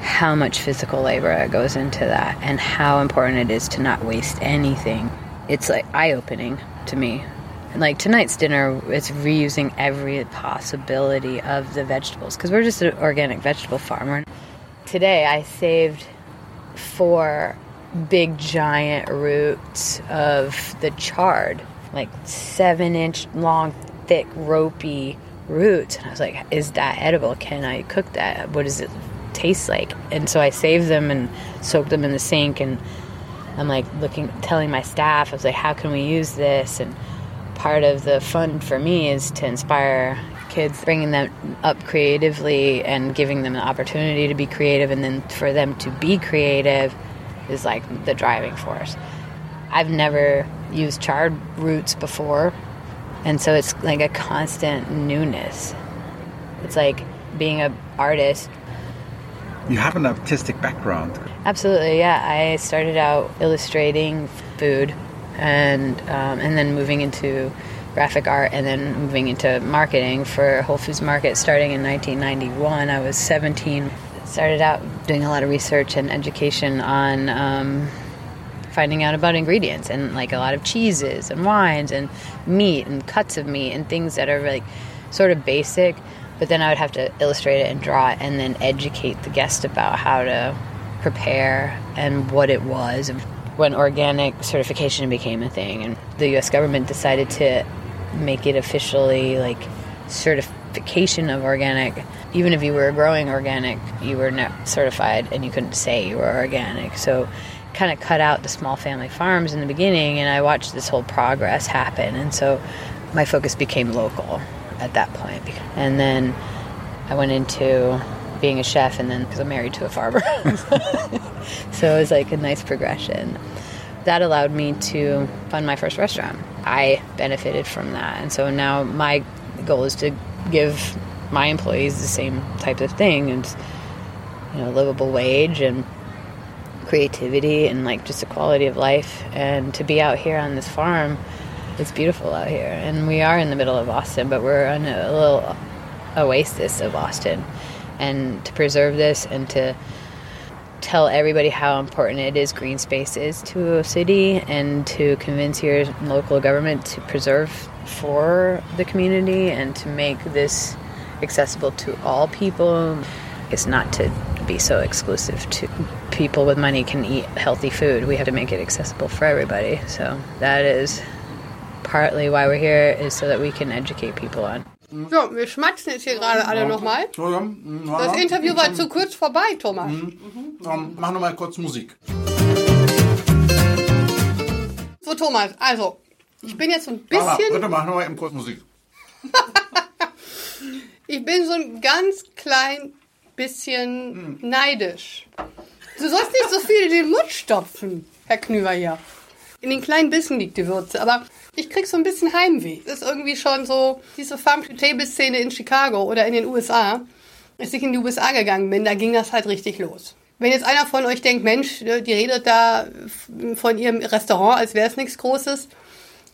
J: how much physical labor goes into that and how important it is to not waste anything. It's like eye opening to me. Like tonight's dinner, it's reusing every possibility of the vegetables because we're just an organic vegetable farmer. Today, I saved four big giant roots of the chard, like seven inch long, thick, ropey roots. And I was like, is that edible? Can I cook that? What does it taste like? And so I saved them and soaked them in the sink. And I'm like looking, telling my staff, I was like, how can we use this? And part of the fun for me is to inspire kids, bringing them up creatively and giving them the opportunity to be creative, and then for them to be creative is like the driving force. I've never used charred roots before, and so it's like a constant newness. It's like being an artist.
E: You have an artistic background.
J: Absolutely, yeah. I started out illustrating food, and um, and then moving into graphic art, and then moving into marketing for Whole Foods Market starting in 1991. I was 17. Started out doing a lot of research and education on um, finding out about ingredients and like a lot of cheeses and wines and meat and cuts of meat and things that are like sort of basic. But then I would have to illustrate it and draw it and then educate the guest about how to prepare and what it was when organic certification became a thing and the US government decided to make it officially like certification of organic. Even if you were growing organic you were not certified and you couldn't say you were organic. So kind of cut out the small family farms in the beginning and I watched this whole progress happen. And so my focus became local at that point. And then I went into being a chef and then because I'm married to a farmer <laughs> so it was like a nice progression that allowed me to fund my first restaurant. I benefited from that. And so now my goal is to give my employees the same type of thing and you know, livable wage and creativity and like just a quality of life and to be out here on this farm it's beautiful out here and we are in the middle of Austin but we're in a little oasis of Austin and to preserve this and to tell everybody how important it is green space is to a city and to convince your local government to preserve for the community and to make this accessible to all people. It's not to be so exclusive to people with money can eat healthy food. We have to make it accessible for everybody. So that is partly why we're here is so that we can educate people on.
C: So, wir schmatzen jetzt hier gerade alle nochmal. Das Interview war zu kurz vorbei, Thomas.
B: Ähm, mach noch mal kurz Musik.
C: So, Thomas, also, ich bin jetzt so ein
B: Mama,
C: bisschen.
B: bitte mach noch mal eben kurz Musik. <laughs>
C: Ich bin so ein ganz klein bisschen neidisch. Du sollst nicht so viel in den Mund stopfen, Herr Knüver hier. In den kleinen Bissen liegt die Würze, aber ich krieg so ein bisschen Heimweh. Das ist irgendwie schon so diese Farm-to-Table-Szene in Chicago oder in den USA. Als ich in die USA gegangen bin, da ging das halt richtig los. Wenn jetzt einer von euch denkt, Mensch, die redet da von ihrem Restaurant, als wäre es nichts Großes.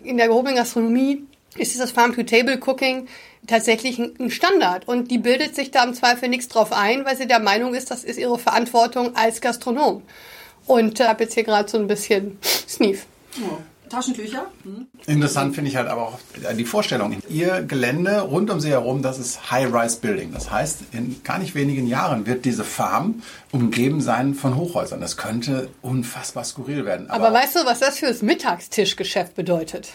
C: In der gehobenen Gastronomie ist dieses Farm-to-Table-Cooking tatsächlich ein Standard. Und die bildet sich da im Zweifel nichts drauf ein, weil sie der Meinung ist, das ist ihre Verantwortung als Gastronom. Und ich äh, habe jetzt hier gerade so ein bisschen <laughs> Sneef.
A: Taschentücher? Hm.
B: Interessant finde ich halt aber auch die Vorstellung. Ihr Gelände rund um sie herum, das ist High-Rise-Building. Das heißt, in gar nicht wenigen Jahren wird diese Farm umgeben sein von Hochhäusern. Das könnte unfassbar skurril werden.
C: Aber, aber weißt du, was das für das Mittagstischgeschäft bedeutet?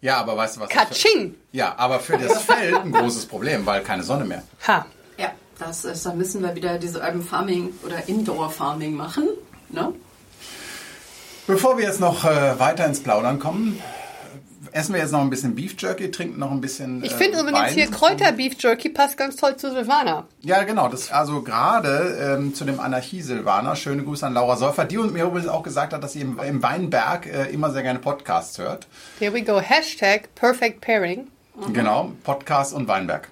B: Ja, aber weißt du was?
C: Katsching!
B: Für, ja, aber für das Feld ein großes Problem, weil keine Sonne mehr.
C: Ha.
A: Ja, das ist, da müssen wir wieder diese Urban Farming oder Indoor Farming machen. Ne?
B: Bevor wir jetzt noch äh, weiter ins Plaudern kommen, essen wir jetzt noch ein bisschen Beef Jerky, trinken noch ein bisschen.
C: Ich
B: äh,
C: finde übrigens
B: Wein.
C: hier Kräuterbeef Jerky passt ganz toll zu Silvana.
B: Ja, genau. Das also gerade ähm, zu dem Anarchie-Silvaner. Schöne Grüße an Laura Säufer, die mir übrigens auch gesagt hat, dass sie im, im Weinberg äh, immer sehr gerne Podcasts hört.
C: Here we go. Hashtag Perfect Pairing.
B: Genau, Podcast und Weinberg.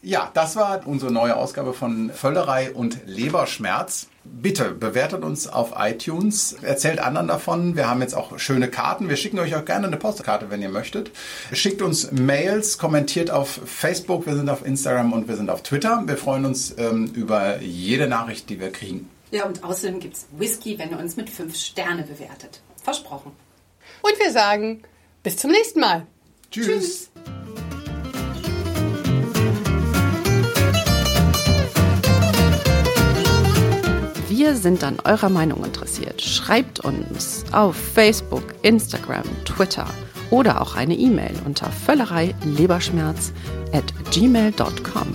B: Ja, das war unsere neue Ausgabe von Völlerei und Leberschmerz. Bitte bewertet uns auf iTunes, erzählt anderen davon. Wir haben jetzt auch schöne Karten. Wir schicken euch auch gerne eine Postkarte, wenn ihr möchtet. Schickt uns Mails, kommentiert auf Facebook, wir sind auf Instagram und wir sind auf Twitter. Wir freuen uns ähm, über jede Nachricht, die wir kriegen.
A: Ja, und außerdem gibt es Whisky, wenn ihr uns mit fünf Sterne bewertet. Versprochen.
C: Und wir sagen bis zum nächsten Mal.
B: Tschüss.
H: Wir sind an eurer Meinung interessiert. Schreibt uns auf Facebook, Instagram, Twitter oder auch eine E-Mail unter völlerei leberschmerz at gmail.com.